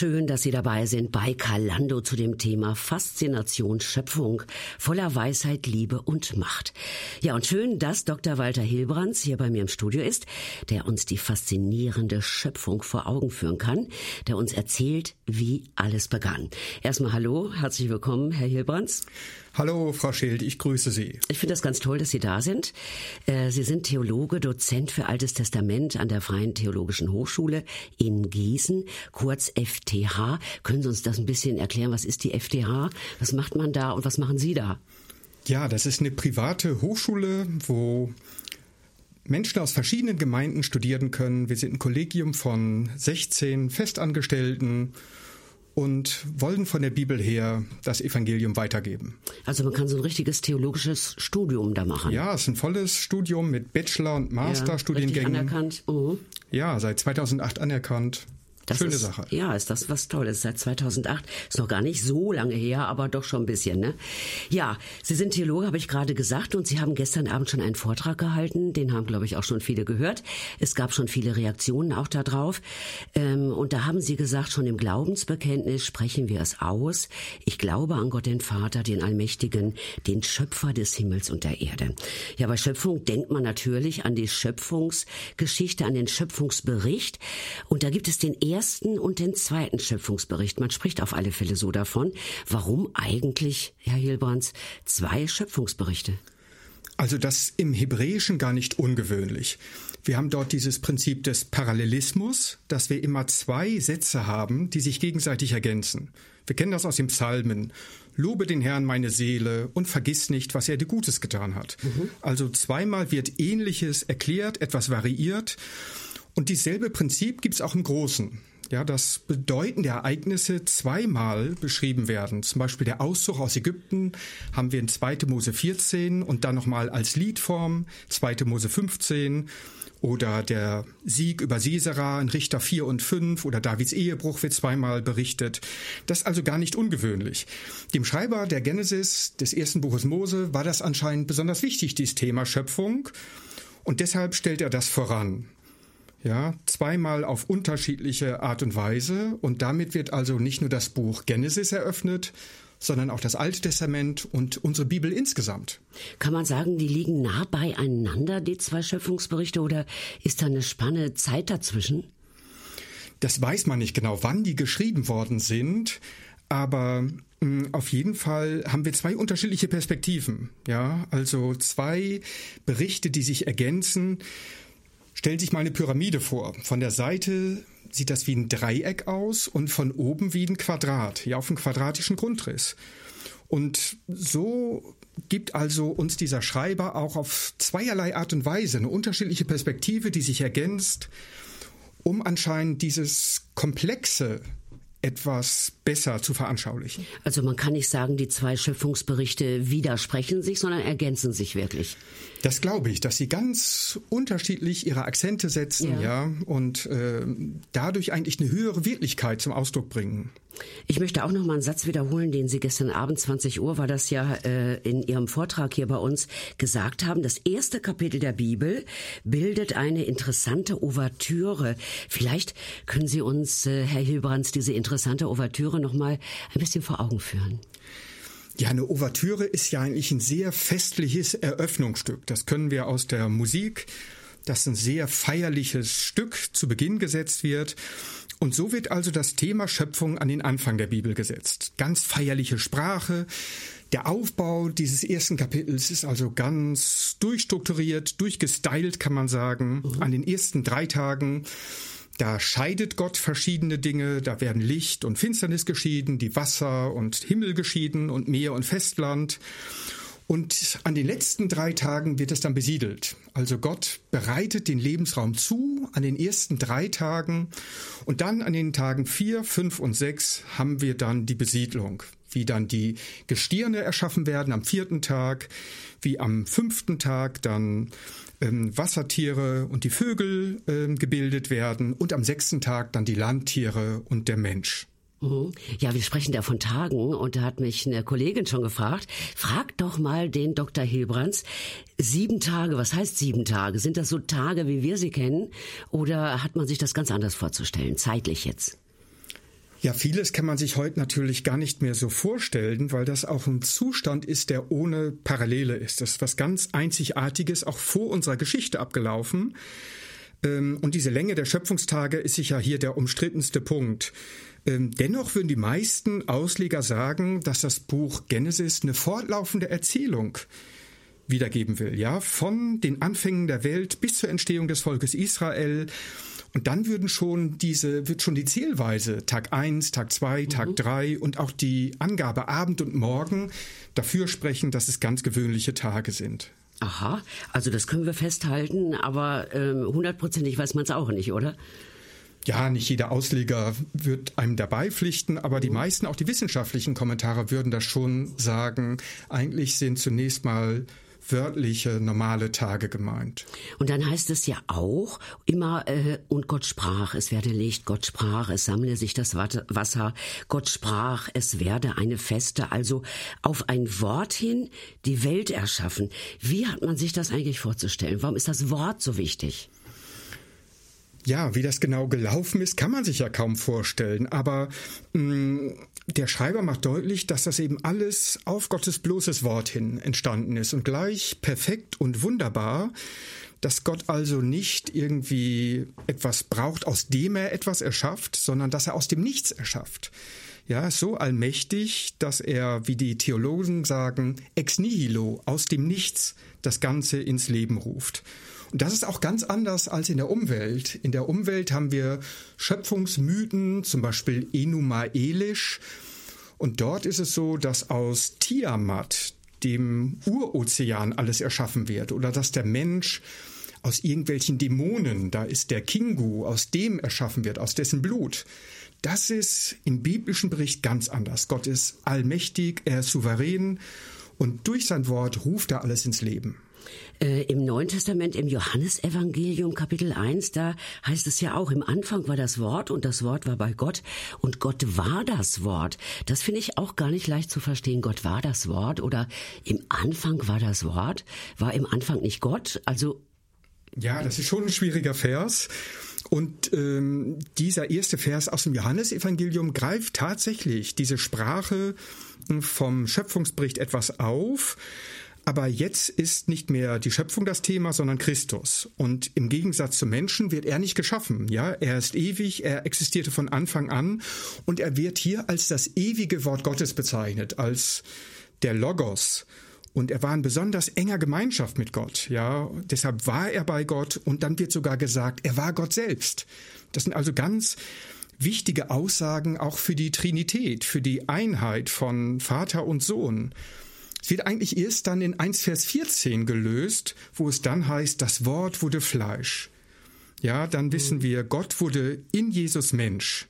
schön, dass Sie dabei sind bei Kalando zu dem Thema Faszination Schöpfung, voller Weisheit, Liebe und Macht. Ja, und schön, dass Dr. Walter Hilbrands hier bei mir im Studio ist, der uns die faszinierende Schöpfung vor Augen führen kann, der uns erzählt, wie alles begann. Erstmal hallo, herzlich willkommen, Herr Hilbrands. Hallo, Frau Schild, ich grüße Sie. Ich finde das ganz toll, dass Sie da sind. Äh, Sie sind Theologe, Dozent für Altes Testament an der Freien Theologischen Hochschule in Gießen, kurz FTH. Können Sie uns das ein bisschen erklären? Was ist die FTH? Was macht man da und was machen Sie da? Ja, das ist eine private Hochschule, wo Menschen aus verschiedenen Gemeinden studieren können. Wir sind ein Kollegium von 16 Festangestellten und wollen von der Bibel her das Evangelium weitergeben. Also man kann so ein richtiges theologisches Studium da machen. Ja, es ist ein volles Studium mit Bachelor- und Masterstudiengängen. Ja, anerkannt. Uh Ja, seit 2008 anerkannt. Das Schöne ist, Sache. Ja, ist das was Tolles. Seit 2008 ist noch gar nicht so lange her, aber doch schon ein bisschen. Ne? Ja, Sie sind Theologe, habe ich gerade gesagt, und Sie haben gestern Abend schon einen Vortrag gehalten. Den haben, glaube ich, auch schon viele gehört. Es gab schon viele Reaktionen auch darauf. Ähm, und da haben Sie gesagt, schon im Glaubensbekenntnis sprechen wir es aus. Ich glaube an Gott den Vater, den Allmächtigen, den Schöpfer des Himmels und der Erde. Ja, bei Schöpfung denkt man natürlich an die Schöpfungsgeschichte, an den Schöpfungsbericht. Und da gibt es den ersten und den zweiten Schöpfungsbericht. Man spricht auf alle Fälle so davon. Warum eigentlich, Herr Hilbrands, zwei Schöpfungsberichte? Also das im Hebräischen gar nicht ungewöhnlich. Wir haben dort dieses Prinzip des Parallelismus, dass wir immer zwei Sätze haben, die sich gegenseitig ergänzen. Wir kennen das aus den Psalmen. Lobe den Herrn meine Seele und vergiss nicht, was er dir Gutes getan hat. Mhm. Also zweimal wird Ähnliches erklärt, etwas variiert. Und dieselbe Prinzip gibt es auch im Großen ja, dass bedeutende Ereignisse zweimal beschrieben werden. Zum Beispiel der Auszug aus Ägypten haben wir in 2. Mose 14 und dann nochmal als Liedform 2. Mose 15 oder der Sieg über Sisera in Richter 4 und 5 oder Davids Ehebruch wird zweimal berichtet. Das ist also gar nicht ungewöhnlich. Dem Schreiber der Genesis des ersten Buches Mose war das anscheinend besonders wichtig, dieses Thema Schöpfung. Und deshalb stellt er das voran. Ja, zweimal auf unterschiedliche Art und Weise. Und damit wird also nicht nur das Buch Genesis eröffnet, sondern auch das Alte Testament und unsere Bibel insgesamt. Kann man sagen, die liegen nah beieinander, die zwei Schöpfungsberichte, oder ist da eine Spanne Zeit dazwischen? Das weiß man nicht genau, wann die geschrieben worden sind, aber mh, hm, auf jeden Fall haben wir zwei unterschiedliche Perspektiven. Ja, also zwei Berichte, die sich ergänzen. Stellen Sie sich mal eine Pyramide vor. Von der Seite sieht das wie ein Dreieck aus und von oben wie ein Quadrat, ja, auf einem quadratischen Grundriss. Und so gibt also uns dieser Schreiber auch auf zweierlei Art und Weise eine unterschiedliche Perspektive, die sich ergänzt, um anscheinend dieses komplexe etwas besser zu veranschaulichen. Also man kann nicht sagen, die zwei Schöpfungsberichte widersprechen sich, sondern ergänzen sich wirklich. Das glaube ich, dass sie ganz unterschiedlich ihre Akzente setzen, ja, ja und äh, dadurch eigentlich eine höhere Wirklichkeit zum Ausdruck bringen. Ich möchte auch noch mal einen Satz wiederholen, den Sie gestern Abend 20 Uhr war das ja äh, in Ihrem Vortrag hier bei uns gesagt haben. Das erste Kapitel der Bibel bildet eine interessante Ouvertüre. Vielleicht können Sie uns, äh, Herr Hilbrands, diese interessante Ouvertüre noch mal ein bisschen vor Augen führen. Ja, eine Ouvertüre ist ja eigentlich ein sehr festliches Eröffnungsstück. Das können wir aus der Musik, das ein sehr feierliches Stück zu Beginn gesetzt wird. Und so wird also das Thema Schöpfung an den Anfang der Bibel gesetzt. Ganz feierliche Sprache. Der Aufbau dieses ersten Kapitels ist also ganz durchstrukturiert, durchgestylt, kann man sagen. Mhm. An den ersten drei Tagen da scheidet Gott verschiedene Dinge, da werden Licht und Finsternis geschieden, die Wasser und Himmel geschieden und Meer und Festland. Und an den letzten drei Tagen wird es dann besiedelt. Also Gott bereitet den Lebensraum zu an den ersten drei Tagen und dann an den Tagen vier, fünf und sechs haben wir dann die Besiedlung. Wie dann die Gestirne erschaffen werden am vierten Tag, wie am fünften Tag dann ähm, Wassertiere und die Vögel ähm, gebildet werden und am sechsten Tag dann die Landtiere und der Mensch. Ja, wir sprechen da von Tagen und da hat mich eine Kollegin schon gefragt, frag doch mal den Dr. Hilbrands, sieben Tage, was heißt sieben Tage? Sind das so Tage, wie wir sie kennen oder hat man sich das ganz anders vorzustellen, zeitlich jetzt? Ja, vieles kann man sich heute natürlich gar nicht mehr so vorstellen, weil das auch ein Zustand ist, der ohne Parallele ist. Das ist was ganz Einzigartiges, auch vor unserer Geschichte abgelaufen. Ähm, und diese Länge der Schöpfungstage ist sicher hier der umstrittenste Punkt. Ähm, dennoch würden die meisten Ausleger sagen, dass das Buch Genesis eine fortlaufende Erzählung wiedergeben will, ja, von den Anfängen der Welt bis zur Entstehung des Volkes Israel und dann würden schon diese, wird schon die Zählweise Tag 1, Tag 2, Tag mhm. 3 und auch die Angabe Abend und Morgen dafür sprechen, dass es ganz gewöhnliche Tage sind. Aha, also das können wir festhalten, aber ähm, hundertprozentig ähm, weiß man es auch nicht, oder? Ja, nicht jeder Ausleger wird einem dabei pflichten, aber die mhm. meisten, auch die wissenschaftlichen Kommentare würden das schon sagen. Eigentlich sind zunächst mal wörtliche, normale Tage gemeint. Und dann heißt es ja auch immer, äh, und Gott sprach, es werde Licht, Gott sprach, es sammle sich das Wasser, Gott sprach, es werde eine Feste, also auf ein Wort hin die Welt erschaffen. Wie hat man sich das eigentlich vorzustellen? Warum ist das Wort so wichtig? Ja, wie das genau gelaufen ist, kann man sich ja kaum vorstellen. Aber mh, mm, der Schreiber macht deutlich, dass das eben alles auf Gottes bloßes Wort hin entstanden ist und gleich perfekt und wunderbar, dass Gott also nicht irgendwie etwas braucht, aus dem er etwas erschafft, sondern dass er aus dem Nichts erschafft. Ja, so allmächtig, dass er, wie die Theologen sagen, ex nihilo, aus dem Nichts das Ganze ins Leben ruft. Und das ist auch ganz anders als in der Umwelt. In der Umwelt haben wir Schöpfungsmythen, zum Beispiel Enuma Elish. Und dort ist es so, dass aus Tiamat, dem Urozean, alles erschaffen wird. Oder dass der Mensch aus irgendwelchen Dämonen, da ist der Kingu, aus dem erschaffen wird, aus dessen Blut. Das ist im biblischen Bericht ganz anders. Gott ist allmächtig, er ist souverän und durch sein Wort ruft er alles ins Leben. Äh, Im Neuen Testament, im Johannesevangelium Kapitel 1, da heißt es ja auch, im Anfang war das Wort und das Wort war bei Gott und Gott war das Wort. Das finde ich auch gar nicht leicht zu verstehen. Gott war das Wort oder im Anfang war das Wort. War im Anfang nicht Gott? Also. Ja, das ist schon ein schwieriger Vers. Und ähm, dieser erste Vers aus dem Johannesevangelium greift tatsächlich diese Sprache vom Schöpfungsbericht etwas auf. Aber jetzt ist nicht mehr die Schöpfung das Thema, sondern Christus. Und im Gegensatz zum Menschen wird er nicht geschaffen. Ja, er ist ewig, er existierte von Anfang an und er wird hier als das ewige Wort Gottes bezeichnet, als der Logos. Und er war in besonders enger Gemeinschaft mit Gott, ja. Deshalb war er bei Gott und dann wird sogar gesagt, er war Gott selbst. Das sind also ganz wichtige Aussagen auch für die Trinität, für die Einheit von Vater und Sohn. Es wird eigentlich erst dann in 1 Vers 14 gelöst, wo es dann heißt, das Wort wurde Fleisch. Ja, dann wissen mhm. wir, Gott wurde in Jesus Mensch.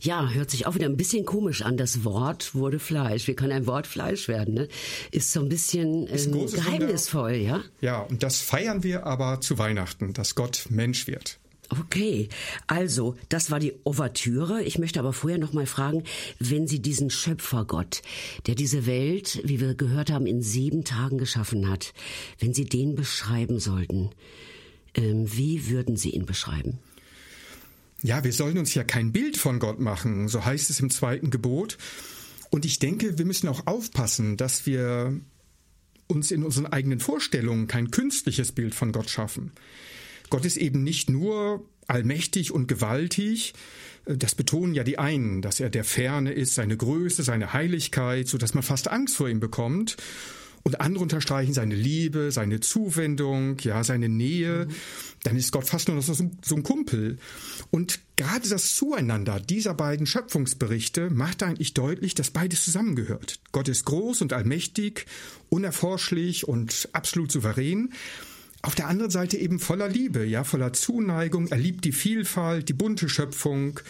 Ja, hört sich auch wieder ein bisschen komisch an. Das Wort wurde Fleisch. Wie kann ein Wort Fleisch werden? Ne? Ist so ein bisschen äh, ein geheimnisvoll, Wunder. ja? Ja, und das feiern wir aber zu Weihnachten, dass Gott Mensch wird. Okay, also das war die Ouvertüre. Ich möchte aber vorher noch mal fragen, wenn Sie diesen Schöpfergott, der diese Welt, wie wir gehört haben, in sieben Tagen geschaffen hat, wenn Sie den beschreiben sollten, ähm, wie würden Sie ihn beschreiben? Ja, wir sollen uns ja kein Bild von Gott machen, so heißt es im zweiten Gebot. Und ich denke, wir müssen auch aufpassen, dass wir uns in unseren eigenen Vorstellungen kein künstliches Bild von Gott schaffen. Gott ist eben nicht nur allmächtig und gewaltig, das betonen ja die einen, dass er der Ferne ist, seine Größe, seine Heiligkeit, so dass man fast Angst vor ihm bekommt. Und andere unterstreichen seine Liebe, seine Zuwendung, ja, seine Nähe. Mhm. Dann ist Gott fast nur noch so, so ein Kumpel. Und gerade das Zueinander dieser beiden Schöpfungsberichte macht eigentlich deutlich, dass beides zusammengehört. Gott ist groß und allmächtig, unerforschlich und absolut souverän auf der anderen Seite eben voller Liebe, ja, voller Zuneigung. Er liebt die Vielfalt, die bunte Schöpfung.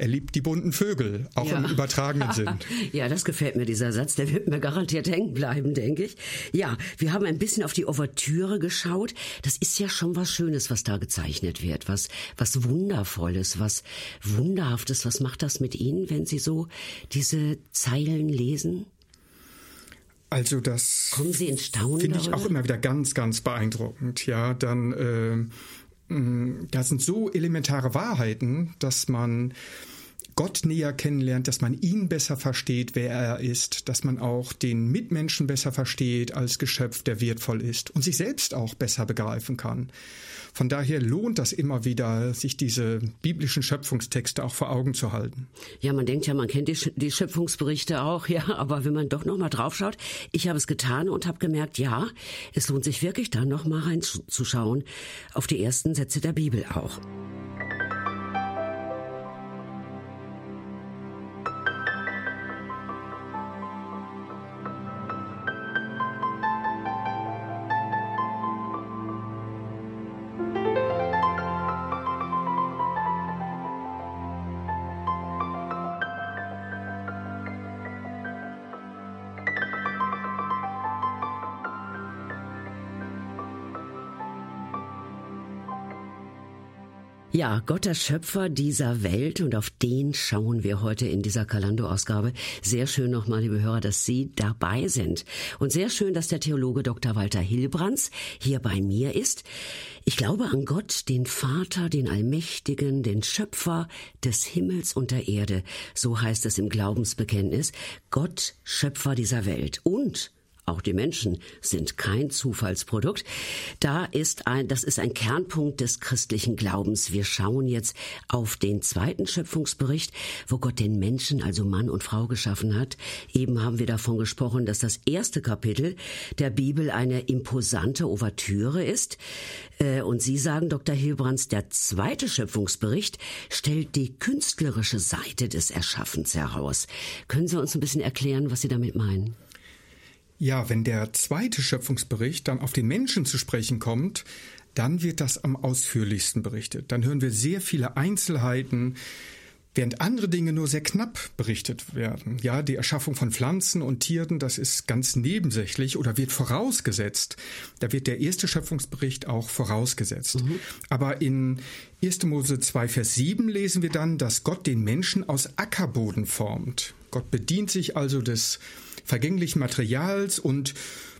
Er liebt die bunten Vögel, auch ja. im übertragenen Sinn. ja, das gefällt mir, dieser Satz. Der wird mir garantiert hängen bleiben, denke ich. Ja, wir haben ein bisschen auf die Ouvertüre geschaut. Das ist ja schon was Schönes, was da gezeichnet wird. Was, was Wundervolles, was Wunderhaftes. Was macht das mit Ihnen, wenn Sie so diese Zeilen lesen? Also das finde ich auch immer wieder ganz, ganz beeindruckend. Ja, dann äh, mm, da sind so elementare Wahrheiten, dass man Gott näher kennenlernt, dass man ihn besser versteht, wer er ist, dass man auch den Mitmenschen besser versteht als Geschöpf, der wertvoll ist und sich selbst auch besser begreifen kann. Von daher lohnt das immer wieder, sich diese biblischen Schöpfungstexte auch vor Augen zu halten. Ja, man denkt ja, man kennt die, Schöpfungsberichte auch, ja, aber wenn man doch noch mal draufschaut, ich habe es getan und habe gemerkt, ja, es lohnt sich wirklich da noch mal reinzuschauen auf die ersten Sätze der Bibel auch. Ja, Gott der Schöpfer dieser Welt und auf den schauen wir heute in dieser Kalando-Ausgabe. Sehr schön nochmal, liebe Hörer, dass Sie dabei sind. Und sehr schön, dass der Theologe Dr. Walter Hilbrands hier bei mir ist. Ich glaube an Gott, den Vater, den Allmächtigen, den Schöpfer des Himmels und der Erde. So heißt es im Glaubensbekenntnis. Gott, Schöpfer dieser Welt. Und auch die Menschen sind kein Zufallsprodukt. Da ist ein, das ist ein Kernpunkt des christlichen Glaubens. Wir schauen jetzt auf den zweiten Schöpfungsbericht, wo Gott den Menschen, also Mann und Frau geschaffen hat. Eben haben wir davon gesprochen, dass das erste Kapitel der Bibel eine imposante Ouvertüre ist. Äh, und Sie sagen, Dr. Hilbrands, der zweite Schöpfungsbericht stellt die künstlerische Seite des Erschaffens heraus. Können Sie uns ein bisschen erklären, was Sie damit meinen? Ja, wenn der zweite Schöpfungsbericht dann auf den Menschen zu sprechen kommt, dann wird das am ausführlichsten berichtet. Dann hören wir sehr viele Einzelheiten, während andere Dinge nur sehr knapp berichtet werden. Ja, die Erschaffung von Pflanzen und Tieren, das ist ganz nebensächlich oder wird vorausgesetzt. Da wird der erste Schöpfungsbericht auch vorausgesetzt. Mhm. Aber in 1. Mose 2, Vers 7 lesen wir dann, dass Gott den Menschen aus Ackerboden formt. Gott bedient sich also des vergänglichen Materials und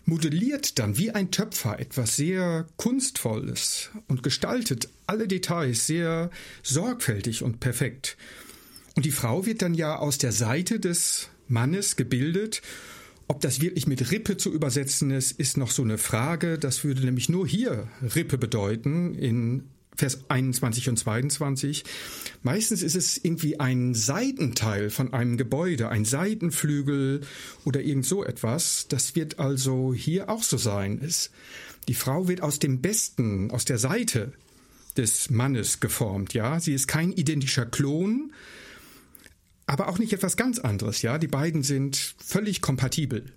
modelliert dann wie ein Töpfer etwas sehr Kunstvolles und gestaltet alle Details sehr sorgfältig und perfekt. Und die Frau wird dann ja aus der Seite des Mannes gebildet. Ob das wirklich mit Rippe zu übersetzen ist, ist noch so eine Frage. Das würde nämlich nur hier Rippe bedeuten in Vers 21 und 22. Meistens ist es irgendwie ein Seitenteil von einem Gebäude, ein Seitenflügel oder irgend so etwas. Das wird also hier auch so sein. Es, die Frau wird aus dem Besten, aus der Seite des Mannes geformt, ja. Sie ist kein identischer Klon, aber auch nicht etwas ganz anderes, ja. Die beiden sind völlig kompatibel.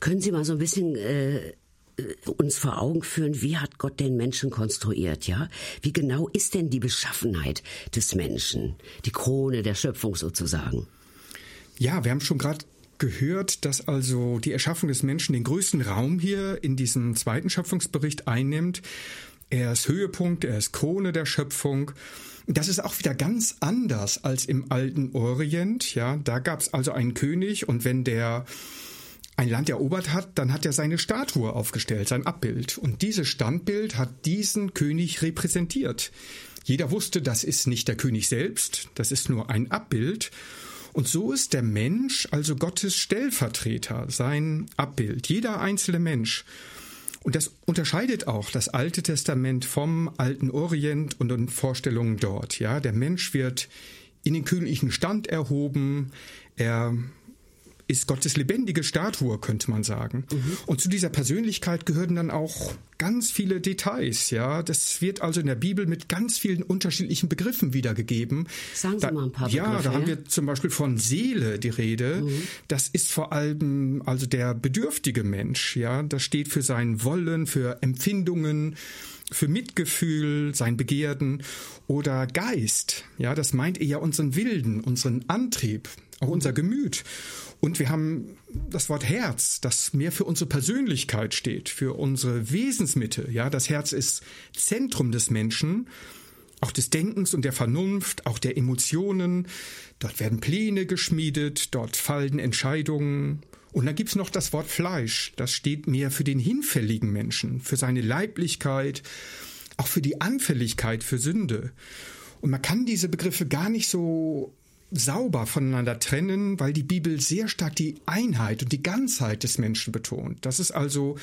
Können Sie mal so ein bisschen äh, uns vor Augen führen, wie hat Gott den Menschen konstruiert, ja? Wie genau ist denn die Beschaffenheit des Menschen? Die Krone der Schöpfung sozusagen. Ja, wir haben schon gerade gehört, dass also die Erschaffung des Menschen den größten Raum hier in diesem zweiten Schöpfungsbericht einnimmt. Er ist Höhepunkt, er ist Krone der Schöpfung. Das ist auch wieder ganz anders als im alten Orient. Ja, da gab es also einen König und wenn der ein Land erobert hat, dann hat er seine Statue aufgestellt, sein Abbild. Und dieses Standbild hat diesen König repräsentiert. Jeder wusste, das ist nicht der König selbst, das ist nur ein Abbild. Und so ist der Mensch also Gottes Stellvertreter, sein Abbild, jeder einzelne Mensch. Und das unterscheidet auch das Alte Testament vom alten Orient und den Vorstellungen dort. Ja, der Mensch wird in den königlichen Stand erhoben, er ist Gottes lebendige Statue, könnte man sagen. Mhm. Und zu dieser Persönlichkeit gehören dann auch ganz viele Details, ja. Das wird also in der Bibel mit ganz vielen unterschiedlichen Begriffen wiedergegeben. Sagen Sie da, mal ein paar Begriffe. Ja, da haben wir zum Beispiel von Seele die Rede. Mhm. Das ist vor allem also der bedürftige Mensch, ja. Das steht für sein Wollen, für Empfindungen, für Mitgefühl, sein Begehren oder Geist. Ja, das meint eher unseren Wilden, unseren Antrieb, auch unser Gemüt. Und wir haben das Wort Herz, das mehr für unsere Persönlichkeit steht, für unsere Wesensmitte. Ja, das Herz ist Zentrum des Menschen, auch des Denkens und der Vernunft, auch der Emotionen. Dort werden Pläne geschmiedet, dort fallen Entscheidungen. Und dann gibt's noch das Wort Fleisch, das steht mehr für den hinfälligen Menschen, für seine Leiblichkeit, auch für die Anfälligkeit für Sünde. Und man kann diese Begriffe gar nicht so sauber voneinander trennen, weil die Bibel sehr stark die Einheit und die Ganzheit des Menschen betont. Das ist also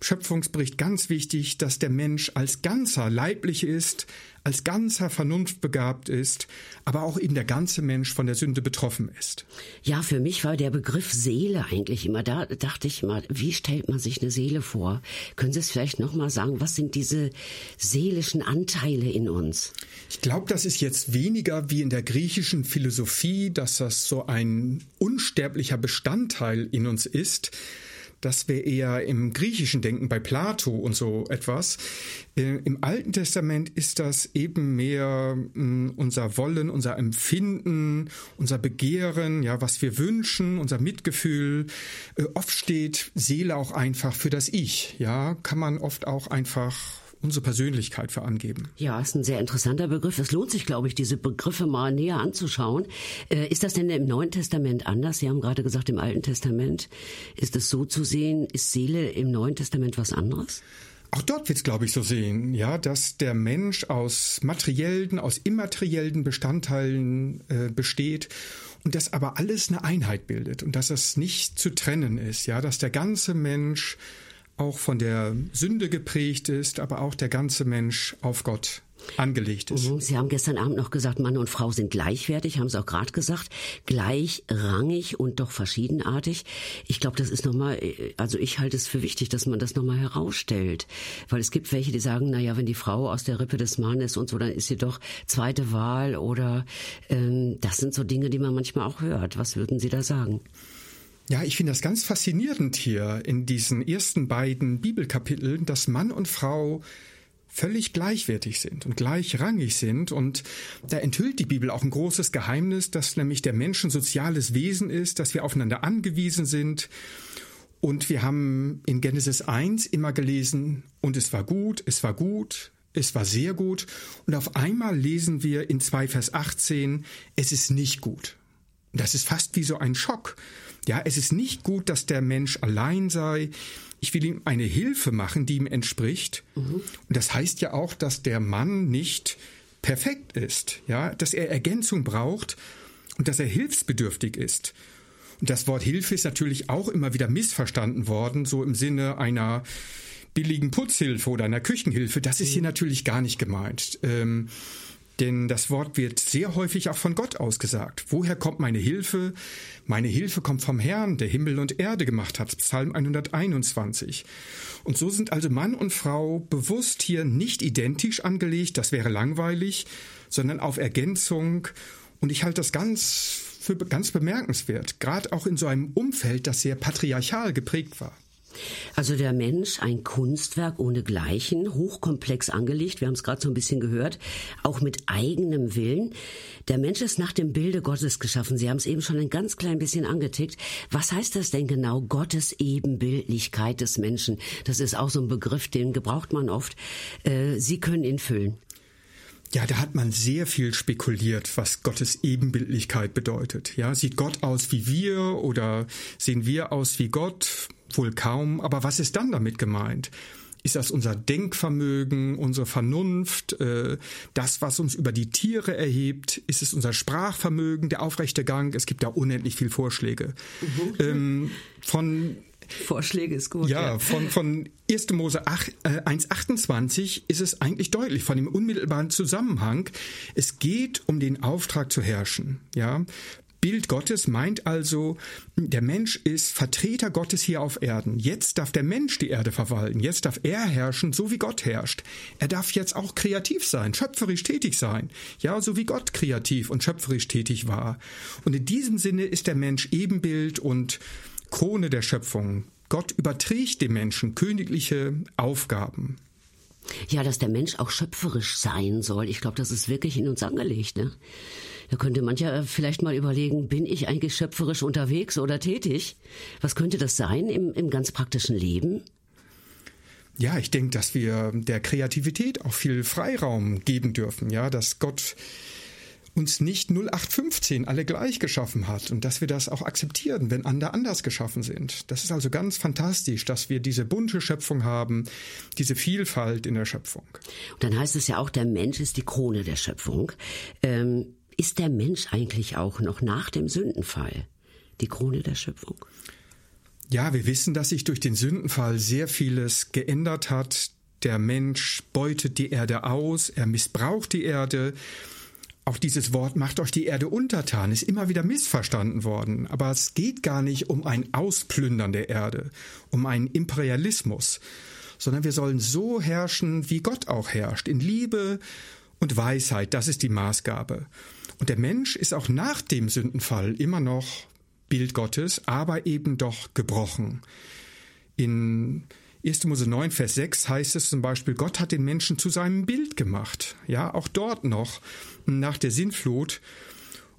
Schöpfungsbericht ganz wichtig, dass der Mensch als ganzer leiblich ist, als ganzer vernunftbegabt ist, aber auch eben der ganze Mensch von der Sünde betroffen ist. Ja, für mich war der Begriff Seele eigentlich immer da, dachte ich mal, wie stellt man sich eine Seele vor? Können Sie es vielleicht noch mal sagen, was sind diese seelischen Anteile in uns? Ich glaube, das ist jetzt weniger wie in der griechischen Philosophie, dass das so ein unsterblicher Bestandteil in uns ist, das wäre eher im griechischen Denken bei Plato und so etwas. Äh, Im Alten Testament ist das eben mehr mh, hm, unser Wollen, unser Empfinden, unser Begehren, ja, was wir wünschen, unser Mitgefühl. Äh, oft steht Seele auch einfach für das Ich, ja, kann man oft auch einfach unsere Persönlichkeit für angeben. Ja, ist ein sehr interessanter Begriff. Es lohnt sich, glaube ich, diese Begriffe mal näher anzuschauen. Äh, ist das denn im Neuen Testament anders? Sie haben gerade gesagt, im Alten Testament ist es so zu sehen. Ist Seele im Neuen Testament was anderes? Auch dort wird es, glaube ich, so sehen, ja, dass der Mensch aus materiellen, aus immateriellen Bestandteilen äh, besteht und dass aber alles eine Einheit bildet und dass es nicht zu trennen ist, ja, dass der ganze Mensch auch von der Sünde geprägt ist, aber auch der ganze Mensch auf Gott angelegt ist. Sie haben gestern Abend noch gesagt, Mann und Frau sind gleichwertig, haben Sie auch gerade gesagt, gleichrangig und doch verschiedenartig. Ich glaube, das ist nochmal, also ich halte es für wichtig, dass man das nochmal herausstellt. Weil es gibt welche, die sagen, na ja, wenn die Frau aus der Rippe des Mannes und so, dann ist sie doch zweite Wahl oder ähm, das sind so Dinge, die man manchmal auch hört. Was würden Sie da sagen? Ja, ich finde das ganz faszinierend hier in diesen ersten beiden Bibelkapiteln, dass Mann und Frau völlig gleichwertig sind und gleichrangig sind. Und da enthüllt die Bibel auch ein großes Geheimnis, dass nämlich der Mensch ein soziales Wesen ist, dass wir aufeinander angewiesen sind. Und wir haben in Genesis 1 immer gelesen, und es war gut, es war gut, es war sehr gut. Und auf einmal lesen wir in 2 Vers 18, es ist nicht gut. Das ist fast wie so ein Schock. Ja, es ist nicht gut, dass der Mensch allein sei. Ich will ihm eine Hilfe machen, die ihm entspricht. Mhm. Und das heißt ja auch, dass der Mann nicht perfekt ist, ja, dass er Ergänzung braucht und dass er hilfsbedürftig ist. Und das Wort Hilfe ist natürlich auch immer wieder missverstanden worden, so im Sinne einer billigen Putzhilfe oder einer Küchenhilfe. Das ist hier mhm. natürlich gar nicht gemeint. Ähm, denn das Wort wird sehr häufig auch von Gott ausgesagt. Woher kommt meine Hilfe? Meine Hilfe kommt vom Herrn, der Himmel und Erde gemacht hat. Psalm 121. Und so sind also Mann und Frau bewusst hier nicht identisch angelegt, das wäre langweilig, sondern auf Ergänzung. Und ich halte das ganz für ganz bemerkenswert, gerade auch in so einem Umfeld, das sehr patriarchal geprägt war. Also der Mensch, ein Kunstwerk ohne Gleichen, hochkomplex angelegt, wir haben es gerade so ein bisschen gehört, auch mit eigenem Willen. Der Mensch ist nach dem Bilde Gottes geschaffen. Sie haben es eben schon ein ganz klein bisschen angetickt. Was heißt das denn genau, Gottes Ebenbildlichkeit des Menschen? Das ist auch so ein Begriff, den gebraucht man oft. Äh, Sie können ihn füllen. Ja, da hat man sehr viel spekuliert, was Gottes Ebenbildlichkeit bedeutet. Ja, sieht Gott aus wie wir oder sehen wir aus wie Gott? Wohl kaum, aber was ist dann damit gemeint? Ist das unser Denkvermögen, unsere Vernunft, äh, das, was uns über die Tiere erhebt? Ist es unser Sprachvermögen, der aufrechte Gang? Es gibt da unendlich viel Vorschläge. Mhm. Ähm, von Vorschläge ist gut. Ja, ja. von, von 1. Mose 1,28 äh, ist es eigentlich deutlich von dem unmittelbaren Zusammenhang. Es geht um den Auftrag zu herrschen. Ja, Bild Gottes meint also, der Mensch ist Vertreter Gottes hier auf Erden. Jetzt darf der Mensch die Erde verwalten. Jetzt darf er herrschen, so wie Gott herrscht. Er darf jetzt auch kreativ sein, schöpferisch tätig sein. Ja, so wie Gott kreativ und schöpferisch tätig war. Und in diesem Sinne ist der Mensch Ebenbild und Krone der Schöpfung. Gott überträgt dem Menschen königliche Aufgaben. Ja, dass der Mensch auch schöpferisch sein soll. Ich glaube, das ist wirklich in uns angelegt. Ne? Da könnte mancher vielleicht mal überlegen, bin ich eigentlich schöpferisch unterwegs oder tätig? Was könnte das sein im, im ganz praktischen Leben? Ja, ich denke, dass wir der Kreativität auch viel Freiraum geben dürfen, ja, dass Gott uns nicht 0815 alle gleich geschaffen hat und dass wir das auch akzeptieren, wenn andere anders geschaffen sind. Das ist also ganz fantastisch, dass wir diese bunte Schöpfung haben, diese Vielfalt in der Schöpfung. Und dann heißt es ja auch, der Mensch ist die Krone der Schöpfung. Ähm ist der Mensch eigentlich auch noch nach dem Sündenfall die Krone der Schöpfung? Ja, wir wissen, dass sich durch den Sündenfall sehr vieles geändert hat. Der Mensch beutet die Erde aus, er missbraucht die Erde. Auch dieses Wort macht euch die Erde untertan ist immer wieder missverstanden worden. Aber es geht gar nicht um ein Ausplündern der Erde, um einen Imperialismus, sondern wir sollen so herrschen, wie Gott auch herrscht, in Liebe und Weisheit. Das ist die Maßgabe. Und der Mensch ist auch nach dem Sündenfall immer noch Bild Gottes, aber eben doch gebrochen. In 1. Mose 9, Vers 6 heißt es zum Beispiel, Gott hat den Menschen zu seinem Bild gemacht. Ja, auch dort noch nach der Sintflut.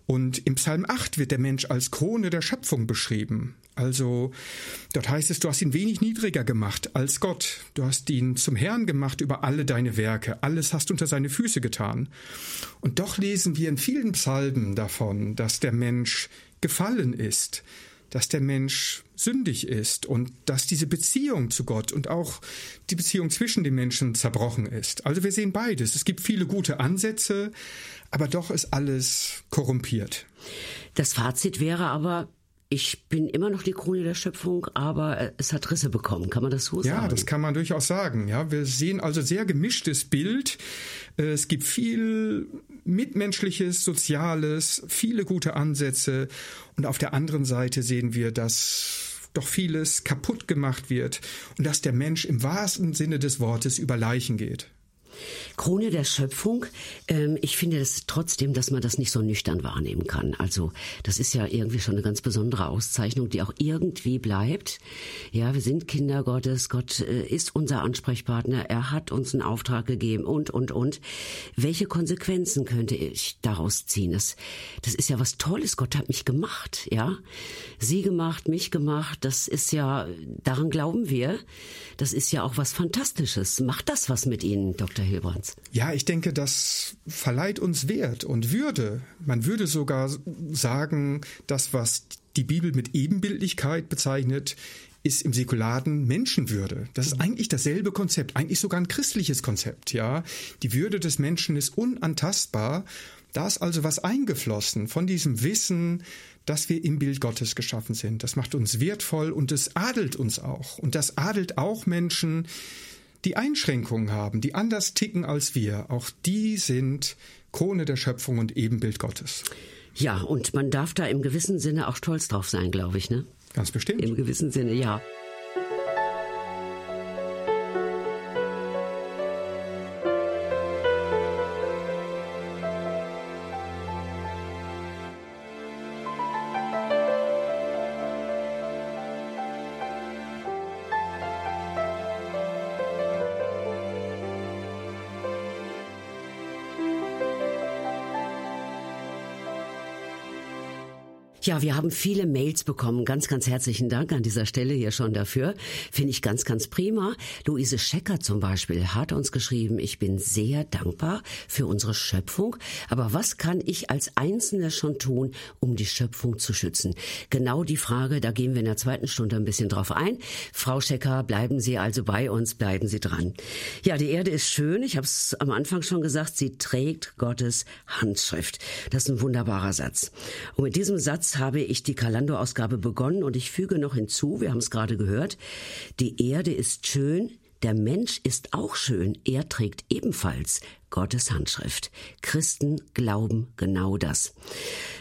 Und im Psalm 8 wird der Mensch als Krone der Schöpfung beschrieben. Also dort heißt es, du hast ihn wenig niedriger gemacht als Gott. Du hast ihn zum Herrn gemacht über alle deine Werke. Alles hast unter seine Füße getan. Und doch lesen wir in vielen Psalmen davon, dass der Mensch gefallen ist, dass der Mensch sündig ist und dass diese Beziehung zu Gott und auch die Beziehung zwischen den Menschen zerbrochen ist. Also wir sehen beides. Es gibt viele gute Ansätze, aber doch ist alles korrumpiert. Das Fazit wäre aber, ich bin immer noch die Krone der Schöpfung, aber es hat Risse bekommen. Kann man das so sagen? Ja, das kann man durchaus sagen. Ja, wir sehen also sehr gemischtes Bild. Es gibt viel Mitmenschliches, Soziales, viele gute Ansätze. Und auf der anderen Seite sehen wir, dass doch vieles kaputt gemacht wird und dass der Mensch im wahrsten Sinne des Wortes über Leichen geht. Krone der Schöpfung. Ähm, ich finde das trotzdem, dass man das nicht so nüchtern wahrnehmen kann. Also das ist ja irgendwie schon eine ganz besondere Auszeichnung, die auch irgendwie bleibt. Ja, wir sind Kinder Gottes. Gott äh, ist unser Ansprechpartner. Er hat uns einen Auftrag gegeben und, und, und. Welche Konsequenzen könnte ich daraus ziehen? Das, das ist ja was Tolles. Gott hat mich gemacht, ja. Sie gemacht, mich gemacht. Das ist ja, daran glauben wir. Das ist ja auch was Fantastisches. Macht das was mit Ihnen, Dr. Hilbrands? Ja, ich denke, das verleiht uns Wert und Würde. Man würde sogar sagen, das, was die Bibel mit Ebenbildlichkeit bezeichnet, ist im Säkularen Menschenwürde. Das ist eigentlich dasselbe Konzept, eigentlich sogar ein christliches Konzept, ja. Die Würde des Menschen ist unantastbar. Da ist also was eingeflossen von diesem Wissen, dass wir im Bild Gottes geschaffen sind. Das macht uns wertvoll und es adelt uns auch. Und das adelt auch Menschen, die Einschränkungen haben, die anders ticken als wir, auch die sind Krone der Schöpfung und Ebenbild Gottes. Ja, und man darf da im gewissen Sinne auch stolz drauf sein, glaube ich, ne? Ganz bestimmt. Im gewissen Sinne, ja. Ja, wir haben viele Mails bekommen. Ganz, ganz herzlichen Dank an dieser Stelle hier schon dafür. Finde ich ganz, ganz prima. Luise Schecker zum Beispiel hat uns geschrieben, ich bin sehr dankbar für unsere Schöpfung. Aber was kann ich als Einzelner schon tun, um die Schöpfung zu schützen? Genau die Frage, da gehen wir in der zweiten Stunde ein bisschen drauf ein. Frau Schecker, bleiben Sie also bei uns, bleiben Sie dran. Ja, die Erde ist schön. Ich habe es am Anfang schon gesagt, sie trägt Gottes Handschrift. Das ist ein wunderbarer Satz. Und mit diesem Satz habe ich die Kalando-Ausgabe begonnen und ich füge noch hinzu, wir haben es gerade gehört, die Erde ist schön, der Mensch ist auch schön, er trägt ebenfalls Gottes Handschrift. Christen glauben genau das.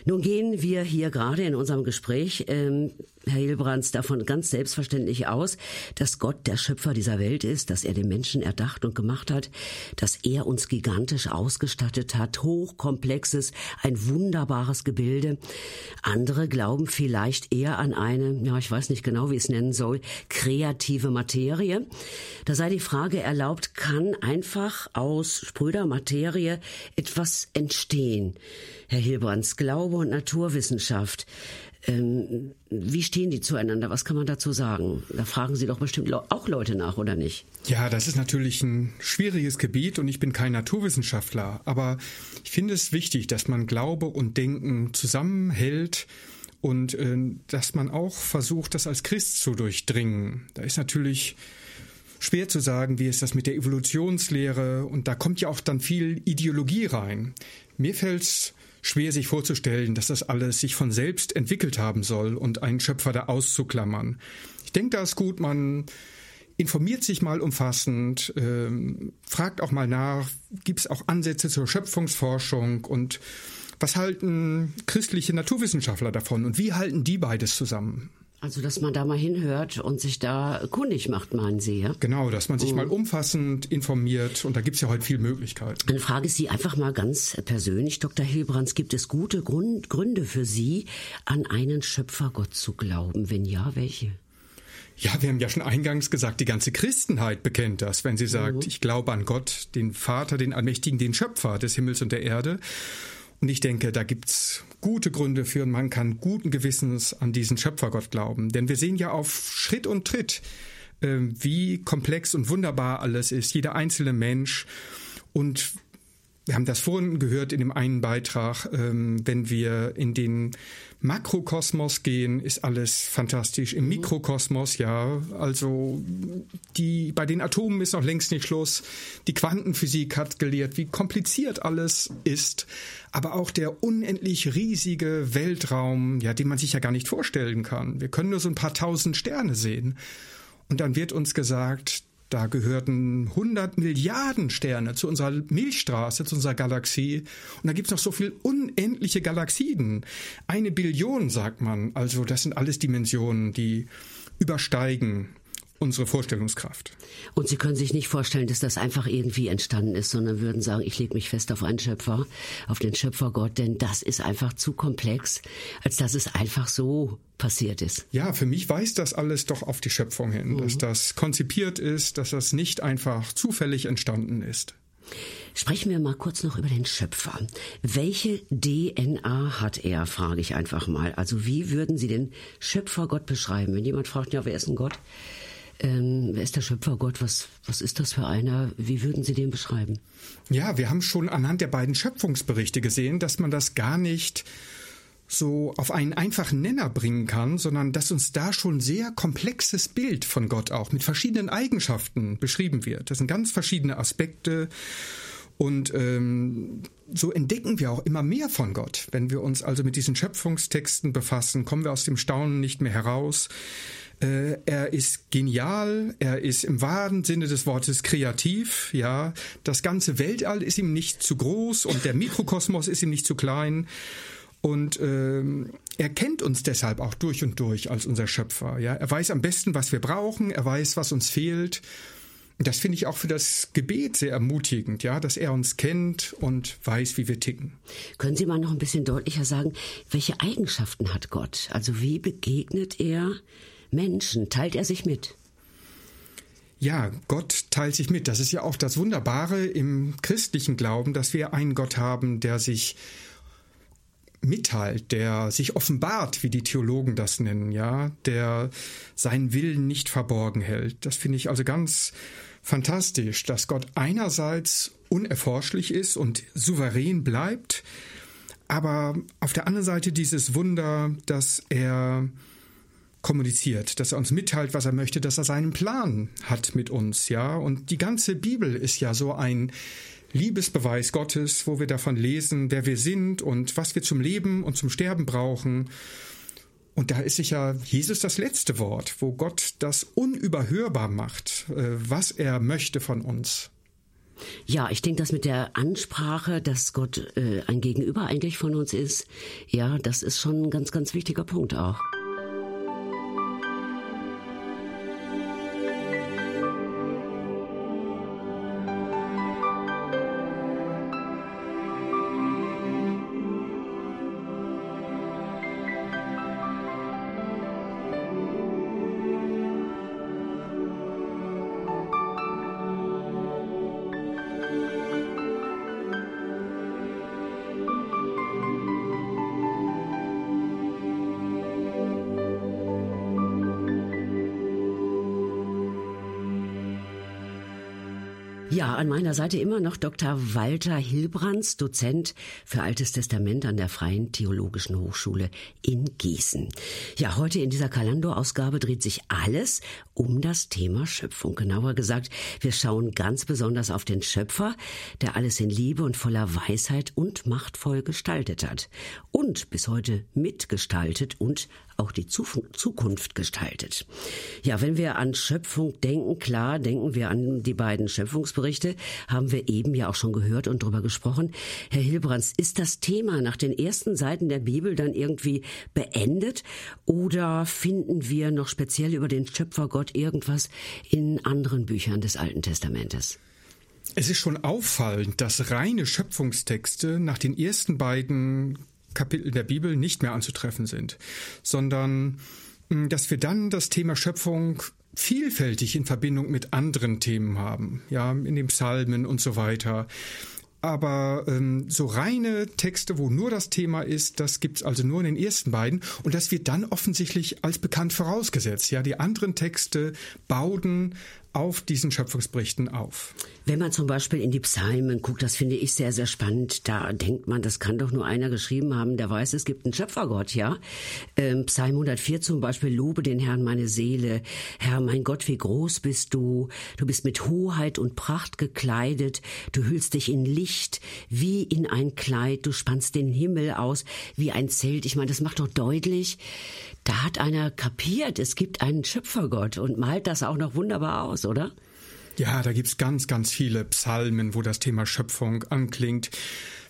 Nun gehen wir hier gerade in unserem Gespräch, ähm, Herr Hilbrands, davon ganz selbstverständlich aus, dass Gott der Schöpfer dieser Welt ist, dass er den Menschen erdacht und gemacht hat, dass er uns gigantisch ausgestattet hat, hochkomplexes, ein wunderbares Gebilde. Andere glauben vielleicht eher an eine, ja, ich weiß nicht genau, wie ich es nennen soll, kreative Materie. Da sei die Frage erlaubt, kann einfach aus spröder Materie etwas entstehen. Herr Hilbrands, Glaube und Naturwissenschaft. Ähm, wie stehen die zueinander? Was kann man dazu sagen? Da fragen Sie doch bestimmt auch Leute nach, oder nicht? Ja, das ist natürlich ein schwieriges Gebiet und ich bin kein Naturwissenschaftler. Aber ich finde es wichtig, dass man Glaube und Denken zusammenhält und äh, dass man auch versucht, das als Christ zu durchdringen. Da ist natürlich schwer zu sagen, wie ist das mit der Evolutionslehre und da kommt ja auch dann viel Ideologie rein. Mir fällt es schwer sich vorzustellen, dass das alles sich von selbst entwickelt haben soll und einen Schöpfer da auszuklammern. Ich denke, da ist gut, man informiert sich mal umfassend, ähm, fragt auch mal nach, gibt es auch Ansätze zur Schöpfungsforschung und was halten christliche Naturwissenschaftler davon und wie halten die beides zusammen? Also, dass man da mal hinhört und sich da kundig macht, meinen Sie, ja? Genau, dass man sich mhm. mal umfassend informiert und da gibt es ja heute viel Möglichkeiten. Dann frage ich Sie einfach mal ganz persönlich, Dr. Hilbrands, gibt es gute Grund, Gründe für Sie, an einen Schöpfergott zu glauben? Wenn ja, welche? Ja, wir haben ja schon eingangs gesagt, die ganze Christenheit bekennt das, wenn sie sagt, mhm. ich glaube an Gott, den Vater, den Allmächtigen, den Schöpfer des Himmels und der Erde. Und ich denke, da gibt's gute Gründe für man kann guten Gewissens an diesen Schöpfergott glauben. Denn wir sehen ja auf Schritt und Tritt, äh, wie komplex und wunderbar alles ist, jeder einzelne Mensch. Und wir haben das vorhin gehört in dem einen Beitrag, ähm, wenn wir in den Makrokosmos gehen, ist alles fantastisch. Im mhm. Mikrokosmos, ja, also die, bei den Atomen ist noch längst nicht Schluss. Die Quantenphysik hat gelehrt, wie kompliziert alles ist. Aber auch der unendlich riesige Weltraum, ja, den man sich ja gar nicht vorstellen kann. Wir können nur so ein paar tausend Sterne sehen. Und dann wird uns gesagt, da gehörten 100 Milliarden Sterne zu unserer Milchstraße, zu unserer Galaxie. Und da gibt es noch so viel unendliche Galaxien. Eine Billion, sagt man. Also das sind alles Dimensionen, die übersteigen unsere Vorstellungskraft. Und Sie können sich nicht vorstellen, dass das einfach irgendwie entstanden ist, sondern würden sagen, ich lege mich fest auf einen Schöpfer, auf den Schöpfergott, denn das ist einfach zu komplex, als dass es einfach so passiert ist. Ja, für mich weist das alles doch auf die Schöpfung hin, mhm. dass das konzipiert ist, dass das nicht einfach zufällig entstanden ist. Sprechen wir mal kurz noch über den Schöpfer. Welche DNA hat er, frage ich einfach mal. Also wie würden Sie den Schöpfergott beschreiben? Wenn jemand fragt, ja, wer ist ein Gott? Ähm, wer ist der Schöpfer Gott? Was, was ist das für einer? Wie würden Sie den beschreiben? Ja, wir haben schon anhand der beiden Schöpfungsberichte gesehen, dass man das gar nicht so auf einen einfachen Nenner bringen kann, sondern dass uns da schon sehr komplexes Bild von Gott auch mit verschiedenen Eigenschaften beschrieben wird. Das sind ganz verschiedene Aspekte und ähm, so entdecken wir auch immer mehr von Gott. Wenn wir uns also mit diesen Schöpfungstexten befassen, kommen wir aus dem Staunen nicht mehr heraus. Äh, er ist genial, er ist im wahren Sinne des Wortes kreativ, ja. Das ganze Weltall ist ihm nicht zu groß und der Mikrokosmos ist ihm nicht zu klein. Und ähm, er kennt uns deshalb auch durch und durch als unser Schöpfer. Ja? Er weiß am besten, was wir brauchen, er weiß, was uns fehlt. Das finde ich auch für das Gebet sehr ermutigend, ja, dass er uns kennt und weiß, wie wir ticken. Können Sie mal noch ein bisschen deutlicher sagen, welche Eigenschaften hat Gott? Also wie begegnet er Menschen? Teilt er sich mit? Ja, Gott teilt sich mit. Das ist ja auch das Wunderbare im christlichen Glauben, dass wir einen Gott haben, der sich mitteilt, der sich offenbart, wie die Theologen das nennen, ja, der seinen Willen nicht verborgen hält. Das finde ich also ganz fantastisch, dass Gott einerseits unerforschlich ist und souverän bleibt, aber auf der anderen Seite dieses Wunder, dass er kommuniziert, dass er uns mitteilt, was er möchte, dass er seinen Plan hat mit uns, ja. Und die ganze Bibel ist ja so ein Liebesbeweis Gottes, wo wir davon lesen, wer wir sind und was wir zum Leben und zum Sterben brauchen. Und da ist sicher Jesus das letzte Wort, wo Gott das unüberhörbar macht, äh, was er möchte von uns. Ja, ich denke, dass mit der Ansprache, dass Gott äh, ein Gegenüber eigentlich von uns ist, ja, das ist schon ein ganz, ganz wichtiger Punkt auch. Ja, an meiner Seite immer noch Dr. Walter Hilbrands, Dozent für Altes Testament an der Freien Theologischen Hochschule in Gießen. Ja, heute in dieser Kalando-Ausgabe dreht sich alles um das Thema Schöpfung. Genauer gesagt, wir schauen ganz besonders auf den Schöpfer, der alles in Liebe und voller Weisheit und machtvoll gestaltet hat. Und bis heute mitgestaltet und auch die Zukunft gestaltet. Ja, wenn wir an Schöpfung denken, klar, denken wir an die beiden Schöpfungsberichte, haben wir eben ja auch schon gehört und drüber gesprochen. Herr Hilbrands, ist das Thema nach den ersten Seiten der Bibel dann irgendwie beendet oder finden wir noch speziell über den Schöpfergott irgendwas in anderen Büchern des Alten Testamentes? Es ist schon auffallend, dass reine Schöpfungstexte nach den ersten beiden Kapitel der Bibel nicht mehr anzutreffen sind, sondern hm, dass wir dann das Thema Schöpfung vielfältig in Verbindung mit anderen Themen haben, ja, in den Psalmen und so weiter. Aber ähm, so reine Texte, wo nur das Thema ist, das gibt's also nur in den ersten beiden. Und das wird dann offensichtlich als bekannt vorausgesetzt. Ja, die anderen Texte bauten auf diesen Schöpfungsberichten auf. Wenn man zum Beispiel in die Psalmen guckt, das finde ich sehr, sehr spannend. Da denkt man, das kann doch nur einer geschrieben haben, der weiß, es gibt einen Schöpfergott, ja. Ähm, Psalm 104 zum Beispiel, lobe den Herrn meine Seele. Herr, mein Gott, wie groß bist du. Du bist mit Hoheit und Pracht gekleidet. Du hüllst dich in Licht wie in ein Kleid. Du spannst den Himmel aus wie ein Zelt. Ich meine, das macht doch deutlich, da hat einer kapiert, es gibt einen Schöpfergott und malt das auch noch wunderbar aus, oder? Ja, da gibt's ganz, ganz viele Psalmen, wo das Thema Schöpfung anklingt.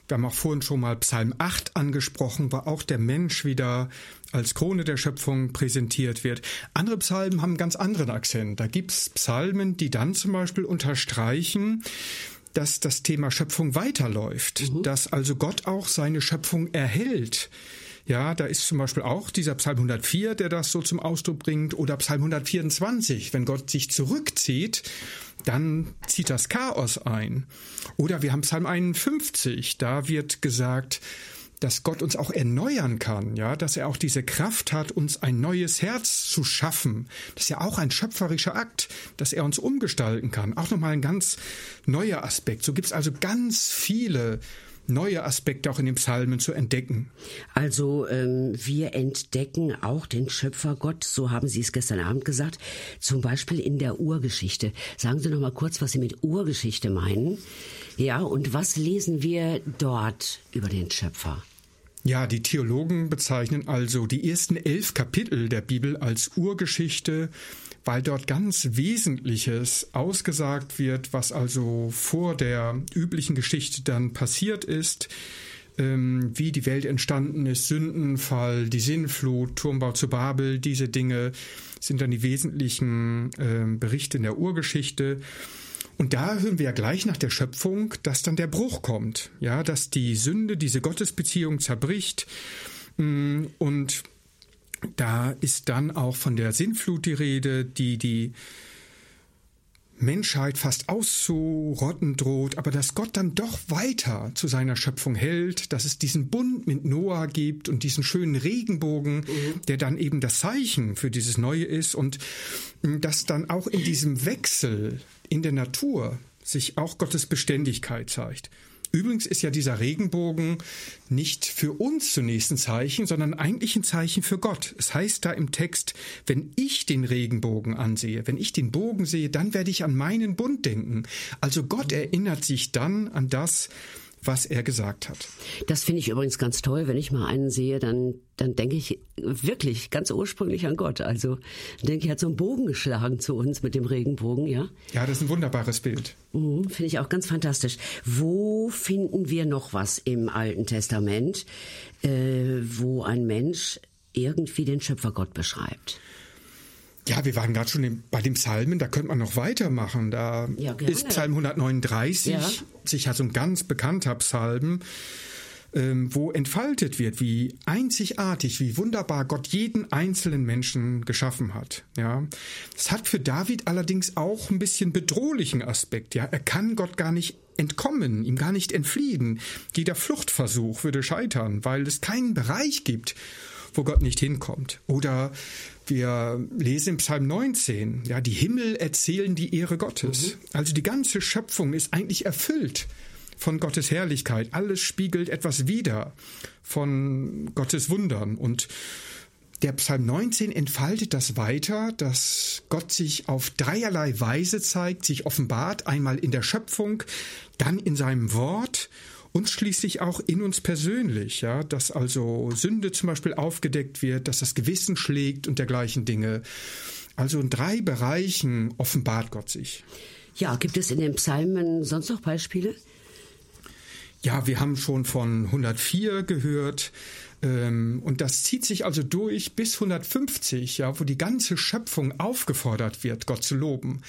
Wir haben auch vorhin schon mal Psalm 8 angesprochen, wo auch der Mensch wieder als Krone der Schöpfung präsentiert wird. Andere Psalmen haben einen ganz anderen Akzent. Da gibt's Psalmen, die dann zum Beispiel unterstreichen, dass das Thema Schöpfung weiterläuft, mhm. dass also Gott auch seine Schöpfung erhält. Ja, da ist zum Beispiel auch dieser Psalm 104, der das so zum Ausdruck bringt, oder Psalm 124, wenn Gott sich zurückzieht, dann zieht das Chaos ein. Oder wir haben Psalm 51, da wird gesagt, dass Gott uns auch erneuern kann, ja, dass er auch diese Kraft hat, uns ein neues Herz zu schaffen. Das ist ja auch ein schöpferischer Akt, dass er uns umgestalten kann. Auch nochmal ein ganz neuer Aspekt. So gibt es also ganz viele neue Aspekte auch in den Psalmen zu entdecken. Also ähm, wir entdecken auch den Schöpfer Gott, so haben Sie es gestern Abend gesagt, zum Beispiel in der Urgeschichte. Sagen Sie noch mal kurz, was Sie mit Urgeschichte meinen. Ja, und was lesen wir dort über den Schöpfer? Ja, die Theologen bezeichnen also die ersten elf Kapitel der Bibel als Urgeschichte weil dort ganz Wesentliches ausgesagt wird, was also vor der üblichen Geschichte dann passiert ist, ähm, wie die Welt entstanden ist, Sündenfall, die Sinnflut, Turmbau zu Babel, diese Dinge sind dann die wesentlichen äh, Berichte in der Urgeschichte. Und da hören wir ja gleich nach der Schöpfung, dass dann der Bruch kommt, ja, dass die Sünde diese Gottesbeziehung zerbricht mm, und da ist dann auch von der Sinnflut die Rede, die die Menschheit fast auszurotten droht, aber dass Gott dann doch weiter zu seiner Schöpfung hält, dass es diesen Bund mit Noah gibt und diesen schönen Regenbogen, mhm. der dann eben das Zeichen für dieses Neue ist und dass dann auch in diesem Wechsel in der Natur sich auch Gottes Beständigkeit zeigt. Übrigens ist ja dieser Regenbogen nicht für uns zunächst ein Zeichen, sondern eigentlich ein Zeichen für Gott. Es heißt da im Text, wenn ich den Regenbogen ansehe, wenn ich den Bogen sehe, dann werde ich an meinen Bund denken. Also Gott erinnert sich dann an das, was er gesagt hat. Das finde ich übrigens ganz toll. Wenn ich mal einen sehe, dann, dann denke ich wirklich ganz ursprünglich an Gott. Also denke ich, er hat so einen Bogen geschlagen zu uns mit dem Regenbogen, ja? Ja, das ist ein wunderbares Bild. Mhm, finde ich auch ganz fantastisch. Wo finden wir noch was im Alten Testament, äh, wo ein Mensch irgendwie den Schöpfergott beschreibt? Ja, wir waren gerade schon bei den Psalmen, da könnte man noch weitermachen. Da ja, ist Psalm 139 ja. sicher so ein ganz bekannter Psalm, ähm, wo entfaltet wird, wie einzigartig, wie wunderbar Gott jeden einzelnen Menschen geschaffen hat. Ja, es hat für David allerdings auch ein bisschen bedrohlichen Aspekt. Ja, er kann Gott gar nicht entkommen, ihm gar nicht entfliehen. Jeder Fluchtversuch würde scheitern, weil es keinen Bereich gibt, wo Gott nicht hinkommt. Oder wir lesen im Psalm 19, ja, die Himmel erzählen die Ehre Gottes. Mhm. Also die ganze Schöpfung ist eigentlich erfüllt von Gottes Herrlichkeit. Alles spiegelt etwas wider von Gottes Wundern. Und der Psalm 19 entfaltet das weiter, dass Gott sich auf dreierlei Weise zeigt, sich offenbart, einmal in der Schöpfung, dann in seinem Wort und schließlich auch in uns persönlich, ja, dass also Sünde zum Beispiel aufgedeckt wird, dass das Gewissen schlägt und dergleichen Dinge. Also in drei Bereichen offenbart Gott sich. Ja, gibt es in den Psalmen sonst noch Beispiele? Ja, wir haben schon von 104 gehört. Ähm, und das zieht sich also durch bis 150, ja, wo die ganze Schöpfung aufgefordert wird, Gott zu loben.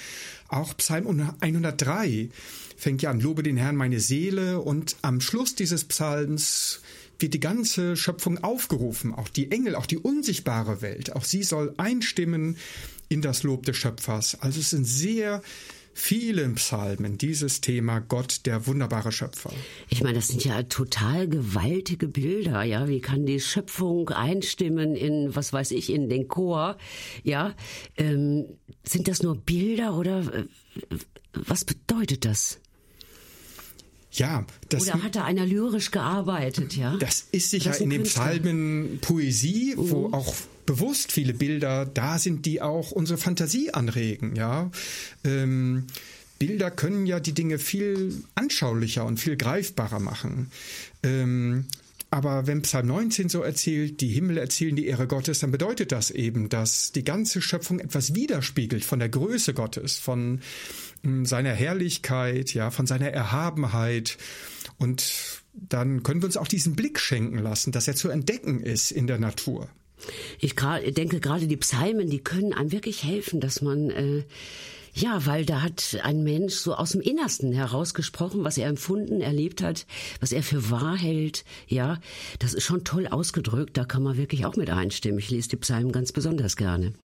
Auch Psalm 103 fängt ja an, lobe den Herrn meine Seele und am Schluss dieses Psalms wird die ganze Schöpfung aufgerufen, auch die Engel, auch die unsichtbare Welt, auch sie soll einstimmen in das Lob des Schöpfers. Also es sind sehr viele Psalmen dieses Thema Gott, der wunderbare Schöpfer. Ich meine, das sind ja total gewaltige Bilder, ja. Wie kann die Schöpfung einstimmen in, was weiß ich, in den Chor, ja? Ähm, sind das nur Bilder oder äh, was bedeutet das? Ja, das, Oder hat da einer lyrisch gearbeitet, ja? Das ist sicher das in den Psalmen Poesie, mhm. wo auch bewusst viele Bilder da sind, die auch unsere Fantasie anregen, ja. Ähm, Bilder können ja die Dinge viel anschaulicher und viel greifbarer machen. Ähm, aber wenn Psalm 19 so erzählt, die Himmel erzählen die Ehre Gottes, dann bedeutet das eben, dass die ganze Schöpfung etwas widerspiegelt von der Größe Gottes, von seiner Herrlichkeit, ja, von seiner Erhabenheit. Und dann können wir uns auch diesen Blick schenken lassen, dass er zu entdecken ist in der Natur. Ich denke gerade die Psalmen, die können einem wirklich helfen, dass man äh, ja, weil da hat ein Mensch so aus dem Innersten herausgesprochen, was er empfunden, erlebt hat, was er für wahr hält. Ja, das ist schon toll ausgedrückt. Da kann man wirklich auch mit einstimmen. Ich lese die Psalmen ganz besonders gerne.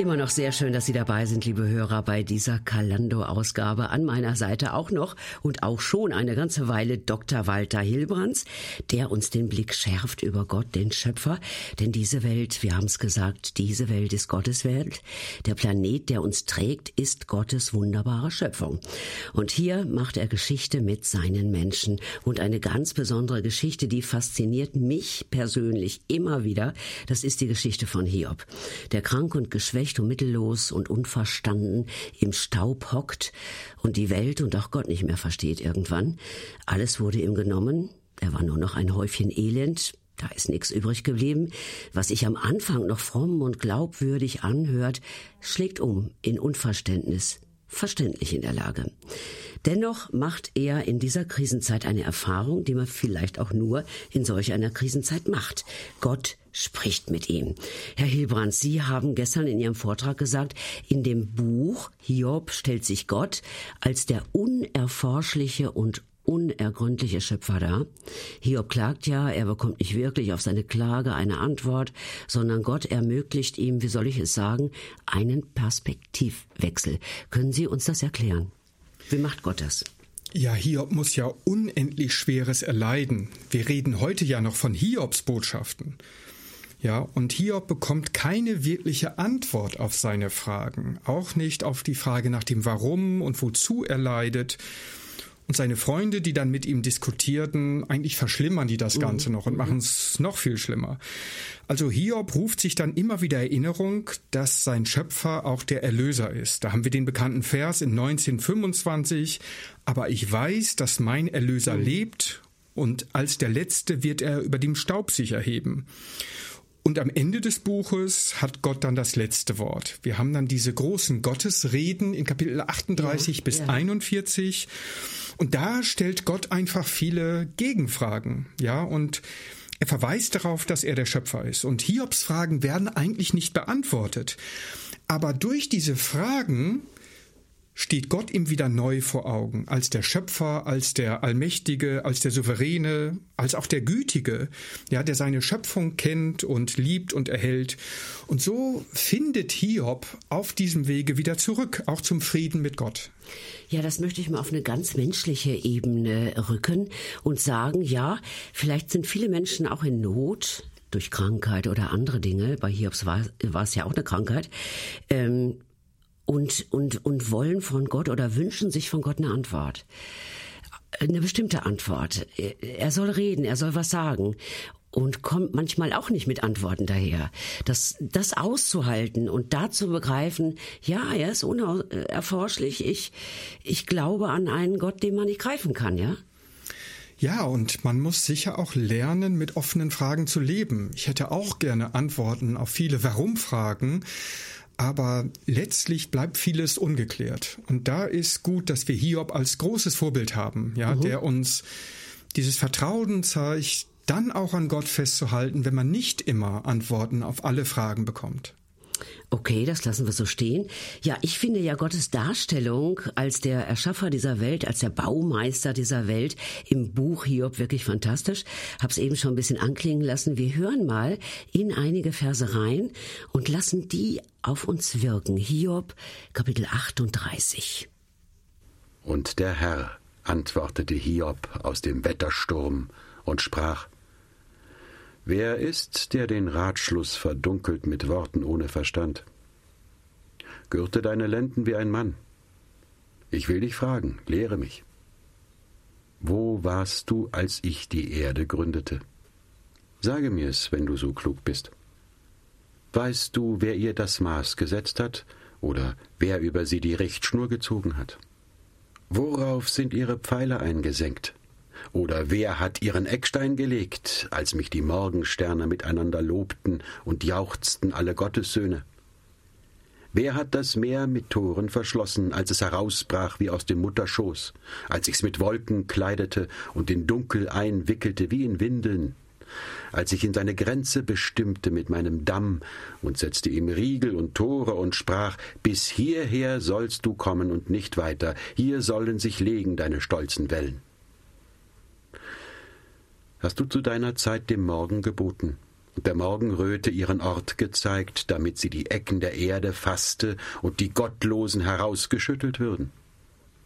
Immer noch sehr schön, dass Sie dabei sind, liebe Hörer, bei dieser Kalando-Ausgabe. An meiner Seite auch noch und auch schon eine ganze Weile Dr. Walter Hilbrands, der uns den Blick schärft über Gott, den Schöpfer. Denn diese Welt, wir haben es gesagt, diese Welt ist Gottes Welt. Der Planet, der uns trägt, ist Gottes wunderbare Schöpfung. Und hier macht er Geschichte mit seinen Menschen. Und eine ganz besondere Geschichte, die fasziniert mich persönlich immer wieder, das ist die Geschichte von Hiob. Der krank und geschwächt geschwächt und mittellos und unverstanden im Staub hockt und die Welt und auch Gott nicht mehr versteht irgendwann. Alles wurde ihm genommen, er war nur noch ein Häufchen Elend, da ist nichts übrig geblieben. Was sich am Anfang noch fromm und glaubwürdig anhört, schlägt um in Unverständnis, verständlich in der Lage. Dennoch macht er in dieser Krisenzeit eine Erfahrung, die man vielleicht auch nur in solch einer Krisenzeit macht. Gott spricht mit ihm. Herr Hilbrand, Sie haben gestern in Ihrem Vortrag gesagt, in dem Buch Hiob stellt sich Gott als der unerforschliche und unergründliche Schöpfer dar. Hiob klagt ja, er bekommt nicht wirklich auf seine Klage eine Antwort, sondern Gott ermöglicht ihm, wie soll ich es sagen, einen Perspektivwechsel. Können Sie uns das erklären? Wie macht Gott das? Ja, Hiob muss ja unendlich Schweres erleiden. Wir reden heute ja noch von Hiobs Botschaften. Ja, und Hiob bekommt keine wirkliche Antwort auf seine Fragen, auch nicht auf die Frage nach dem Warum und wozu er leidet. Und seine Freunde, die dann mit ihm diskutierten, eigentlich verschlimmern die das Ganze mhm. noch und machen es noch viel schlimmer. Also Hiob ruft sich dann immer wieder Erinnerung, dass sein Schöpfer auch der Erlöser ist. Da haben wir den bekannten Vers in 1925. Aber ich weiß, dass mein Erlöser mhm. lebt und als der Letzte wird er über dem Staub sich erheben. Und am Ende des Buches hat Gott dann das letzte Wort. Wir haben dann diese großen Gottesreden in Kapitel 38 ja, bis ja. 41. Und da stellt Gott einfach viele Gegenfragen. Ja, und Er verweist darauf, dass er der Schöpfer ist. Und Hiobs Fragen werden eigentlich nicht beantwortet. Aber durch diese Fragen steht Gott ihm wieder neu vor Augen, als der Schöpfer, als der Allmächtige, als der Souveräne, als auch der Gütige, ja, der seine Schöpfung kennt und liebt und erhält. Und so findet Hiob auf diesem Wege wieder zurück, auch zum Frieden mit Gott. Ja, das möchte ich mal auf eine ganz menschliche Ebene rücken und sagen, ja, vielleicht sind viele Menschen auch in Not, durch Krankheit oder andere Dinge, bei Hiobs war, war es ja auch eine Krankheit, ähm, und, und, und wollen von Gott oder wünschen sich von Gott eine Antwort. Eine bestimmte Antwort. Er soll reden, er soll was sagen und kommt manchmal auch nicht mit Antworten daher. Das, das auszuhalten und da zu begreifen, ja, er ist unerforschlich. Ich, ich glaube an einen Gott, den man nicht greifen kann, ja? Ja, und man muss sicher auch lernen, mit offenen Fragen zu leben. Ich hätte auch gerne Antworten auf viele Warum-Fragen. Aber letztlich bleibt vieles ungeklärt. Und da ist gut, dass wir Hiob als großes Vorbild haben, ja, mhm. der uns dieses Vertrauen zeigt, dann auch an Gott festzuhalten, wenn man nicht immer Antworten auf alle Fragen bekommt. Okay, das lassen wir so stehen. Ja, ich finde ja Gottes Darstellung als der Erschaffer dieser Welt, als der Baumeister dieser Welt im Buch Hiob wirklich fantastisch. Hab's eben schon ein bisschen anklingen lassen. Wir hören mal in einige Verse rein und lassen die auf uns wirken. Hiob, Kapitel 38. Und der Herr antwortete Hiob aus dem Wettersturm und sprach, Wer ist, der den Ratschluss verdunkelt mit Worten ohne Verstand? Gürte deine Lenden wie ein Mann. Ich will dich fragen, lehre mich. Wo warst du, als ich die Erde gründete? Sage mir's, wenn du so klug bist. Weißt du, wer ihr das Maß gesetzt hat oder wer über sie die Richtschnur gezogen hat? Worauf sind ihre Pfeiler eingesenkt? Oder wer hat ihren Eckstein gelegt, als mich die Morgensterne miteinander lobten und jauchzten alle Gottessöhne? Wer hat das Meer mit Toren verschlossen, als es herausbrach wie aus dem Mutterschoß, als ich's mit Wolken kleidete und den Dunkel einwickelte wie in Windeln, als ich in seine Grenze bestimmte mit meinem Damm und setzte ihm Riegel und Tore und sprach, bis hierher sollst du kommen und nicht weiter, hier sollen sich legen deine stolzen Wellen hast du zu deiner Zeit dem Morgen geboten und der Morgenröte ihren Ort gezeigt, damit sie die Ecken der Erde fasste und die Gottlosen herausgeschüttelt würden.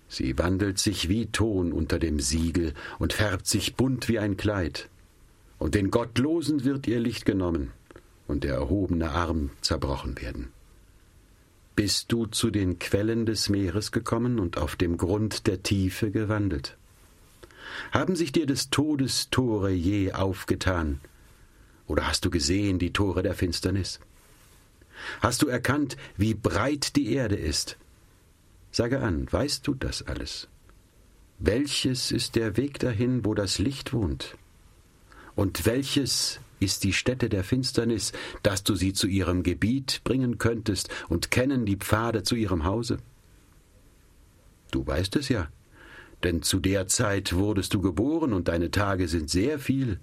Sie wandelt sich wie Ton unter dem Siegel und färbt sich bunt wie ein Kleid. Und den Gottlosen wird ihr Licht genommen und der erhobene Arm zerbrochen werden. Bist du zu den Quellen des Meeres gekommen und auf dem Grund der Tiefe gewandelt? Haben sich dir des Todes Tore je aufgetan? Oder hast du gesehen die Tore der Finsternis? Hast du erkannt, wie breit die Erde ist? Sage an, weißt du das alles? Welches ist der Weg dahin, wo das Licht wohnt? Und welches ist die Stätte der Finsternis, dass du sie zu ihrem Gebiet bringen könntest und kennen die Pfade zu ihrem Hause? Du weißt es ja, denn zu der Zeit wurdest du geboren und deine Tage sind sehr viel.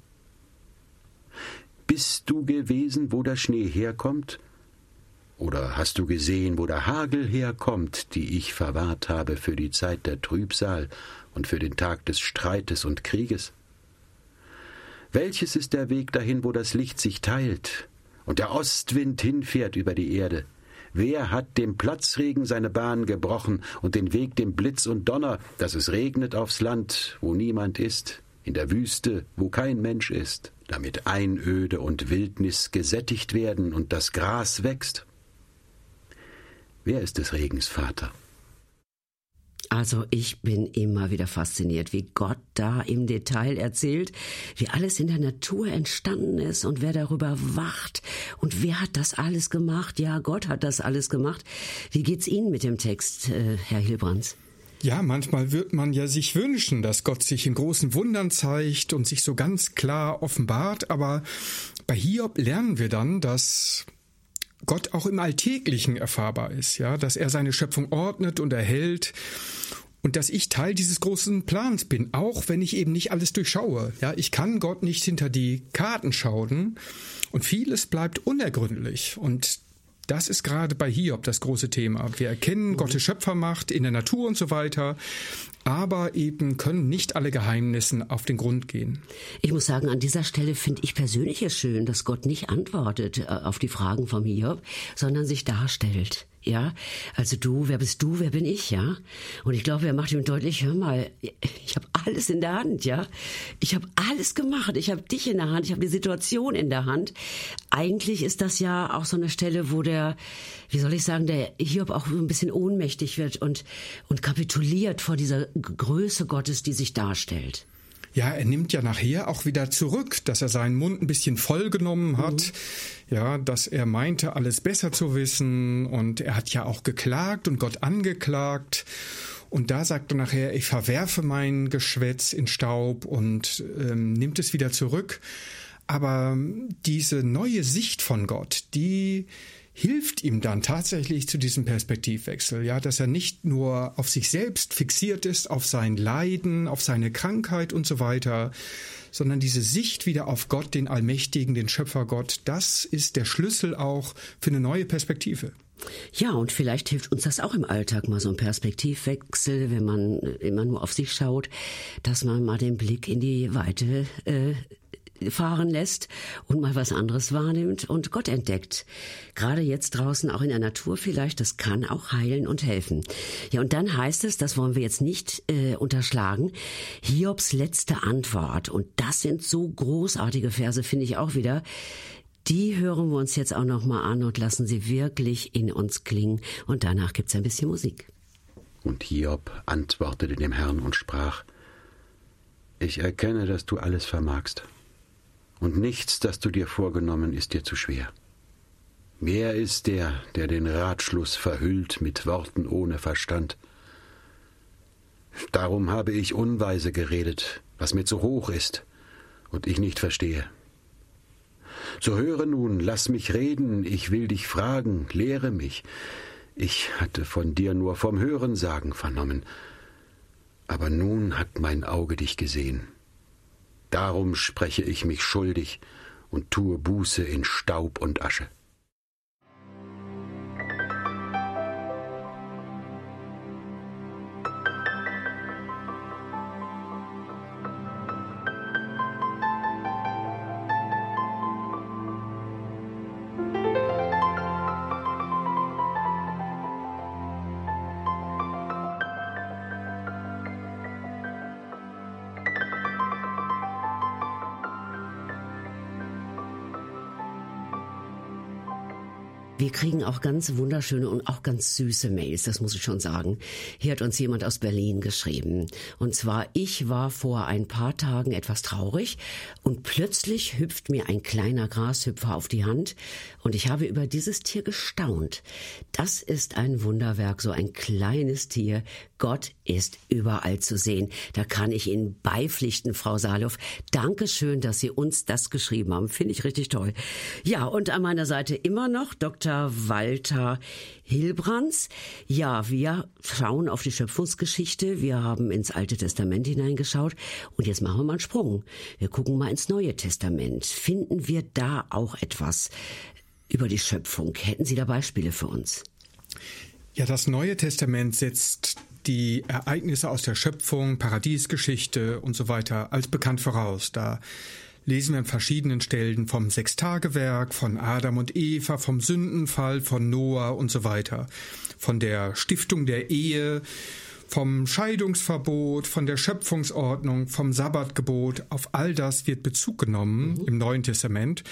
Bist du gewesen, wo der Schnee herkommt? Oder hast du gesehen, wo der Hagel herkommt, die ich verwahrt habe für die Zeit der Trübsal und für den Tag des Streites und Krieges? Welches ist der Weg dahin, wo das Licht sich teilt und der Ostwind hinfährt über die Erde? Wer hat dem Platzregen seine Bahn gebrochen und den Weg dem Blitz und Donner, dass es regnet aufs Land, wo niemand ist, in der Wüste, wo kein Mensch ist, damit Einöde und Wildnis gesättigt werden und das Gras wächst? Wer ist des Regens Vater? Also ich bin immer wieder fasziniert, wie Gott da im Detail erzählt, wie alles in der Natur entstanden ist und wer darüber wacht und wer hat das alles gemacht. Ja, Gott hat das alles gemacht. Wie geht's Ihnen mit dem Text, äh, Herr Hilbrands? Ja, manchmal wird man ja sich wünschen, dass Gott sich in großen Wundern zeigt und sich so ganz klar offenbart, aber bei Hiob lernen wir dann, dass Gott auch im Alltäglichen erfahrbar ist, ja, dass er seine Schöpfung ordnet und erhält und dass ich Teil dieses großen Plans bin, auch wenn ich eben nicht alles durchschaue. Ja, ich kann Gott nicht hinter die Karten schauen und vieles bleibt unergründlich und das ist gerade bei Hiob das große Thema. Wir erkennen mhm. Gottes Schöpfermacht in der Natur und so weiter, aber eben können nicht alle Geheimnissen auf den Grund gehen. Ich muss sagen, an dieser Stelle finde ich persönlich es schön, dass Gott nicht antwortet äh, auf die Fragen vom Hiob, sondern sich darstellt. Ja, also du, wer bist du, wer bin ich, ja? Und ich glaube, er macht ihm deutlich, hör mal, ich habe alles in der Hand, ja? Ich habe alles gemacht, ich habe dich in der Hand, ich habe die Situation in der Hand. Eigentlich ist das ja auch so eine Stelle, wo der, wie soll ich sagen, der Hiob auch ein bisschen ohnmächtig wird und, und kapituliert vor dieser Größe Gottes, die sich darstellt. Ja, er nimmt ja nachher auch wieder zurück, dass er seinen Mund ein bisschen voll genommen hat. Mhm. Ja, dass er meinte, alles besser zu wissen. Und er hat ja auch geklagt und Gott angeklagt. Und da sagt er nachher, ich verwerfe mein Geschwätz in Staub und ähm, nimmt es wieder zurück. Aber diese neue Sicht von Gott, die hilft ihm dann tatsächlich zu diesem Perspektivwechsel, ja, dass er nicht nur auf sich selbst fixiert ist, auf sein Leiden, auf seine Krankheit und so weiter, sondern diese Sicht wieder auf Gott, den Allmächtigen, den Schöpfergott, das ist der Schlüssel auch für eine neue Perspektive. Ja, und vielleicht hilft uns das auch im Alltag mal so ein Perspektivwechsel, wenn man immer nur auf sich schaut, dass man mal den Blick in die Weite äh, fahren lässt und mal was anderes wahrnimmt und Gott entdeckt. Gerade jetzt draußen auch in der Natur vielleicht, das kann auch heilen und helfen. Ja, und dann heißt es, das wollen wir jetzt nicht äh, unterschlagen, Hiobs letzte Antwort. Und das sind so großartige Verse, finde ich auch wieder. Die hören wir uns jetzt auch nochmal an und lassen sie wirklich in uns klingen. Und danach gibt's ein bisschen Musik. Und Hiob antwortete dem Herrn und sprach, ich erkenne, dass du alles vermagst und nichts, das du dir vorgenommen, ist dir zu schwer. Wer ist der, der den Ratschluss verhüllt mit Worten ohne Verstand? Darum habe ich unweise geredet, was mir zu hoch ist und ich nicht verstehe. So höre nun, lass mich reden, ich will dich fragen, lehre mich. Ich hatte von dir nur vom Hörensagen vernommen, aber nun hat mein Auge dich gesehen. Darum spreche ich mich schuldig und tue Buße in Staub und Asche. Wir kriegen auch ganz wunderschöne und auch ganz süße Mails, das muss ich schon sagen. Hier hat uns jemand aus Berlin geschrieben. Und zwar, ich war vor ein paar Tagen etwas traurig und plötzlich hüpft mir ein kleiner Grashüpfer auf die Hand und ich habe über dieses Tier gestaunt. Das ist ein Wunderwerk, so ein kleines Tier. Gott ist überall zu sehen. Da kann ich Ihnen beipflichten, Frau Salow. Dankeschön, dass Sie uns das geschrieben haben. Finde ich richtig toll. Ja, und an meiner Seite immer noch Dr. Walter Hilbrands. Ja, wir schauen auf die Schöpfungsgeschichte. Wir haben ins Alte Testament hineingeschaut. Und jetzt machen wir mal einen Sprung. Wir gucken mal ins Neue Testament. Finden wir da auch etwas über die Schöpfung? Hätten Sie da Beispiele für uns? Ja, das Neue Testament setzt die Ereignisse aus der Schöpfung, Paradiesgeschichte und so weiter als bekannt voraus. Da lesen wir an verschiedenen Stellen vom Sechstagewerk, von Adam und Eva, vom Sündenfall, von Noah und so weiter, von der Stiftung der Ehe, vom Scheidungsverbot, von der Schöpfungsordnung, vom Sabbatgebot. Auf all das wird Bezug genommen mhm. im Neuen Testament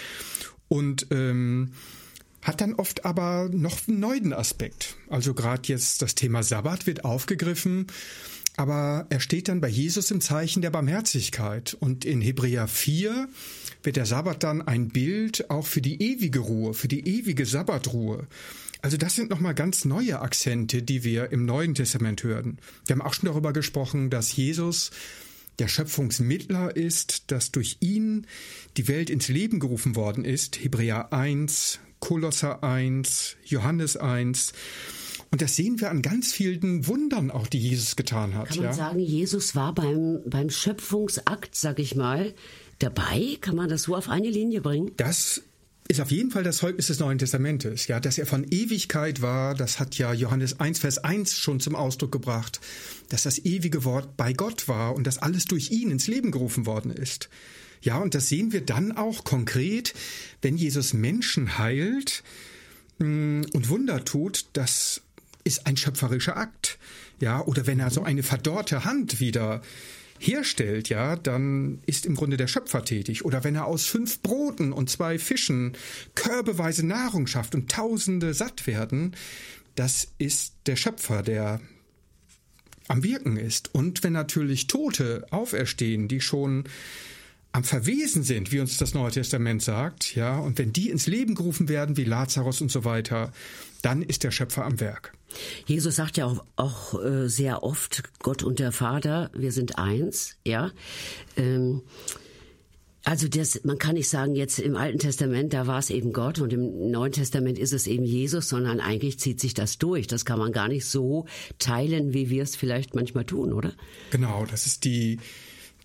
und ähm, hat dann oft aber noch einen neuen Aspekt. Also gerade jetzt das Thema Sabbat wird aufgegriffen aber er steht dann bei Jesus im Zeichen der Barmherzigkeit. Und in Hebräer 4 wird der Sabbat dann ein Bild auch für die ewige Ruhe, für die ewige Sabbatruhe. Also das sind nochmal ganz neue Akzente, die wir im Neuen Testament hören. Wir haben auch schon darüber gesprochen, dass Jesus der Schöpfungsmittler ist, dass durch ihn die Welt ins Leben gerufen worden ist. Hebräer 1, Kolosser 1, Johannes 1. Und das sehen wir an ganz vielen Wundern auch, die Jesus getan hat. Kann man ja? sagen, Jesus war beim, beim Schöpfungsakt, sag ich mal, dabei? Kann man das so auf eine Linie bringen? Das ist auf jeden Fall das Zeugnis des Neuen Testamentes. Ja, dass er von Ewigkeit war, das hat ja Johannes 1, Vers 1 schon zum Ausdruck gebracht, dass das ewige Wort bei Gott war und dass alles durch ihn ins Leben gerufen worden ist. Ja, und das sehen wir dann auch konkret, wenn Jesus Menschen heilt mm, und Wunder tut, das ist ein schöpferischer Akt. Ja, oder wenn er so eine verdorrte Hand wieder herstellt, ja, dann ist im Grunde der Schöpfer tätig. Oder wenn er aus fünf Broten und zwei Fischen körbeweise Nahrung schafft und Tausende satt werden, das ist der Schöpfer, der am Wirken ist. Und wenn natürlich Tote auferstehen, die schon am Verwesen sind, wie uns das Neue Testament sagt, ja, und wenn die ins Leben gerufen werden, wie Lazarus und so weiter, dann ist der Schöpfer am Werk. Jesus sagt ja auch, auch äh, sehr oft, Gott und der Vater, wir sind eins, ja. Ähm, also das, man kann nicht sagen, jetzt im Alten Testament, da war es eben Gott und im Neuen Testament ist es eben Jesus, sondern eigentlich zieht sich das durch. Das kann man gar nicht so teilen, wie wir es vielleicht manchmal tun, oder? Genau, das ist die,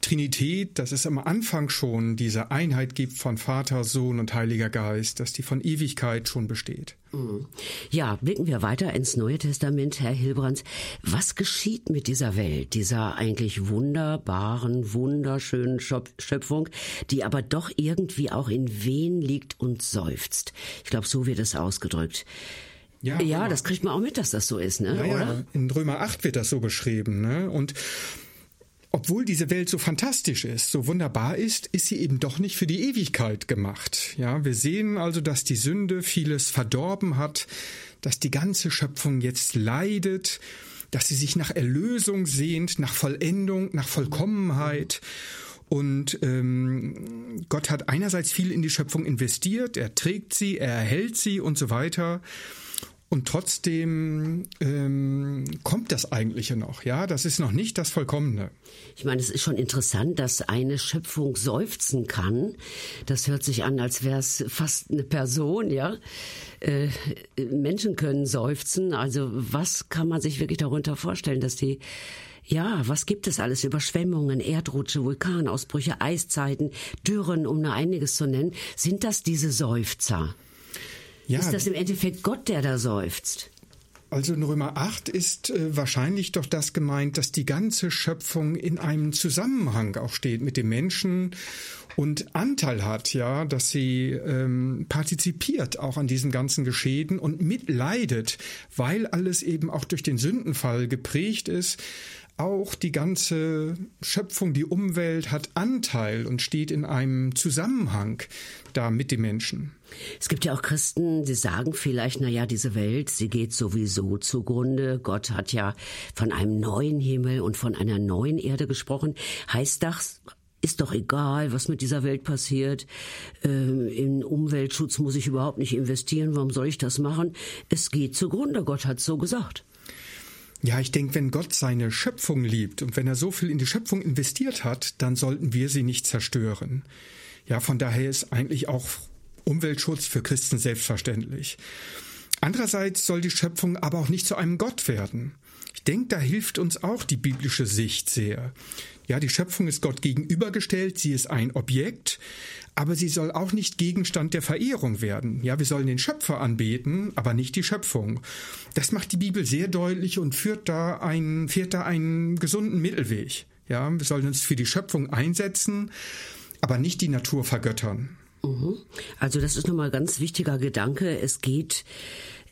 Trinität, dass es am Anfang schon diese Einheit gibt von Vater, Sohn und Heiliger Geist, dass die von Ewigkeit schon besteht. Mhm. Ja, blicken wir weiter ins Neue Testament, Herr Hilbrands. Was geschieht mit dieser Welt, dieser eigentlich wunderbaren, wunderschönen Schöpfung, die aber doch irgendwie auch in Wehen liegt und seufzt? Ich glaube, so wird es ausgedrückt. Ja, ja das kriegt man auch mit, dass das so ist, ne? Ja, ja. In Römer 8 wird das so beschrieben, ne? Und obwohl diese Welt so fantastisch ist, so wunderbar ist, ist sie eben doch nicht für die Ewigkeit gemacht. Ja, wir sehen also, dass die Sünde vieles verdorben hat, dass die ganze Schöpfung jetzt leidet, dass sie sich nach Erlösung sehnt, nach Vollendung, nach Vollkommenheit. Und ähm, Gott hat einerseits viel in die Schöpfung investiert, er trägt sie, er erhält sie und so weiter. Und trotzdem ähm, kommt das Eigentliche noch, ja. Das ist noch nicht das Vollkommene. Ich meine, es ist schon interessant, dass eine Schöpfung seufzen kann. Das hört sich an, als wäre es fast eine Person, ja. Äh, Menschen können seufzen. Also was kann man sich wirklich darunter vorstellen, dass die ja, was gibt es alles? Überschwemmungen, Erdrutsche, Vulkanausbrüche, Eiszeiten, Dürren, um nur einiges zu nennen. Sind das diese Seufzer? Ja, ist das im Endeffekt Gott, der da seufzt? Also in Römer 8 ist äh, wahrscheinlich doch das gemeint, dass die ganze Schöpfung in einem Zusammenhang auch steht mit dem Menschen und Anteil hat, ja, dass sie ähm, partizipiert auch an diesem ganzen Geschehen und mitleidet, weil alles eben auch durch den Sündenfall geprägt ist. Auch die ganze Schöpfung, die Umwelt hat Anteil und steht in einem Zusammenhang da mit den Menschen. Es gibt ja auch Christen, die sagen vielleicht, na ja, diese Welt, sie geht sowieso zugrunde. Gott hat ja von einem neuen Himmel und von einer neuen Erde gesprochen. Heißt das, ist doch egal, was mit dieser Welt passiert. Ähm, in Umweltschutz muss ich überhaupt nicht investieren. Warum soll ich das machen? Es geht zugrunde. Gott hat so gesagt. Ja, ich denke, wenn Gott seine Schöpfung liebt und wenn er so viel in die Schöpfung investiert hat, dann sollten wir sie nicht zerstören. Ja, von daher ist eigentlich auch Umweltschutz für Christen selbstverständlich. Andererseits soll die Schöpfung aber auch nicht zu einem Gott werden. Ich denke, da hilft uns auch die biblische Sicht sehr. Ja, die Schöpfung ist Gott gegenübergestellt, sie ist ein Objekt, aber sie soll auch nicht Gegenstand der Verehrung werden. Ja, wir sollen den Schöpfer anbeten, aber nicht die Schöpfung. Das macht die Bibel sehr deutlich und führt da einen, fährt da einen gesunden Mittelweg. Ja, wir sollen uns für die Schöpfung einsetzen, aber nicht die Natur vergöttern. Mhm. Also das ist nochmal ein ganz wichtiger Gedanke. Es geht,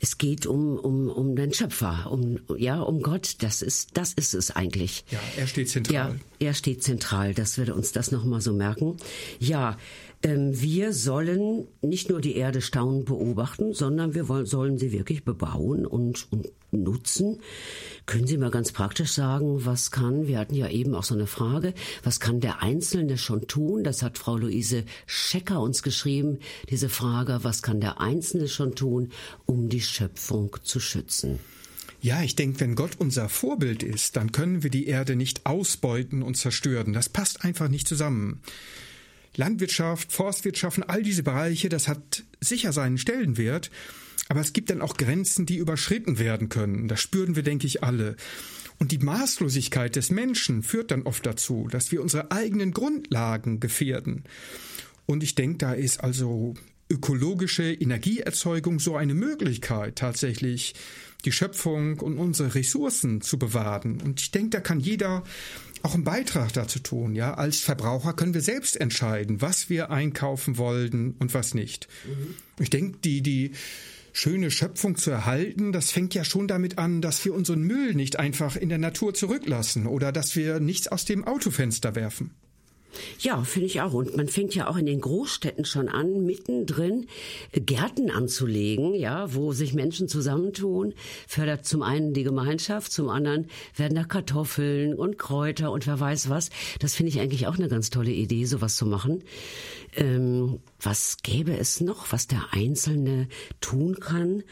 es geht um, um, um den Schöpfer, um, ja, um Gott. Das ist, das ist es eigentlich. Ja, er steht zentral. Ja, er steht zentral. Das würde uns das nochmal so merken. Ja, wir sollen nicht nur die Erde staunen beobachten, sondern wir wollen, sollen sie wirklich bebauen und, und nutzen. Können Sie mal ganz praktisch sagen, was kann, wir hatten ja eben auch so eine Frage, was kann der Einzelne schon tun? Das hat Frau Luise Schecker uns geschrieben, diese Frage, was kann der Einzelne schon tun, um die Schöpfung zu schützen? Ja, ich denke, wenn Gott unser Vorbild ist, dann können wir die Erde nicht ausbeuten und zerstören. Das passt einfach nicht zusammen. Landwirtschaft, Forstwirtschaft, all diese Bereiche, das hat sicher seinen Stellenwert. Aber es gibt dann auch Grenzen, die überschritten werden können. Das spüren wir, denke ich, alle. Und die Maßlosigkeit des Menschen führt dann oft dazu, dass wir unsere eigenen Grundlagen gefährden. Und ich denke, da ist also ökologische Energieerzeugung so eine Möglichkeit, tatsächlich die Schöpfung und unsere Ressourcen zu bewahren. Und ich denke, da kann jeder auch einen Beitrag dazu tun. Ja, als Verbraucher können wir selbst entscheiden, was wir einkaufen wollen und was nicht. Mhm. Ich denke, die die schöne Schöpfung zu erhalten, das fängt ja schon damit an, dass wir unseren Müll nicht einfach in der Natur zurücklassen oder dass wir nichts aus dem Autofenster werfen. Ja, finde ich auch. Und man fängt ja auch in den Großstädten schon an, mittendrin Gärten anzulegen, ja, wo sich Menschen zusammentun. Fördert zum einen die Gemeinschaft, zum anderen werden da Kartoffeln und Kräuter und wer weiß was. Das finde ich eigentlich auch eine ganz tolle Idee, sowas zu machen. Ähm, was gäbe es noch, was der Einzelne tun kann?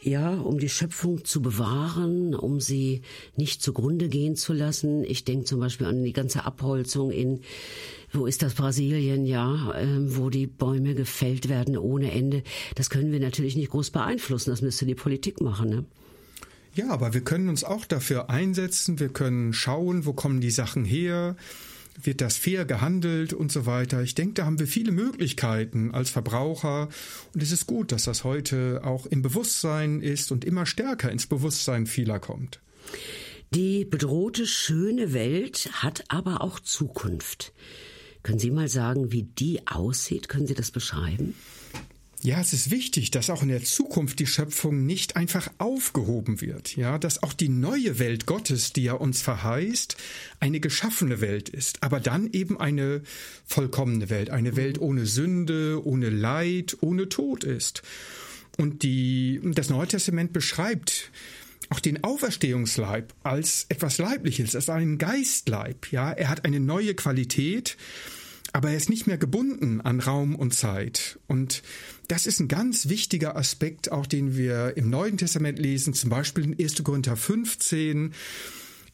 Ja, um die Schöpfung zu bewahren, um sie nicht zugrunde gehen zu lassen. Ich denke zum Beispiel an die ganze Abholzung in, wo ist das Brasilien, ja, äh, wo die Bäume gefällt werden ohne Ende. Das können wir natürlich nicht groß beeinflussen. Das müsste die Politik machen. Ne? Ja, aber wir können uns auch dafür einsetzen. Wir können schauen, wo kommen die Sachen her wird das fair gehandelt und so weiter. Ich denke, da haben wir viele Möglichkeiten als Verbraucher und es ist gut, dass das heute auch im Bewusstsein ist und immer stärker ins Bewusstsein vieler kommt. Die bedrohte schöne Welt hat aber auch Zukunft. Können Sie mal sagen, wie die aussieht? Können Sie das beschreiben? Ja, es ist wichtig, dass auch in der Zukunft die Schöpfung nicht einfach aufgehoben wird, ja, dass auch die neue Welt Gottes, die er uns verheißt, eine geschaffene Welt ist, aber dann eben eine vollkommene Welt, eine Welt ohne Sünde, ohne Leid, ohne Tod ist. Und die, das Neue Testament beschreibt auch den Auferstehungsleib als etwas Leibliches, als einen Geistleib, ja, er hat eine neue Qualität, aber er ist nicht mehr gebunden an Raum und Zeit. Und das ist ein ganz wichtiger Aspekt, auch den wir im Neuen Testament lesen, zum Beispiel in 1. Korinther 15.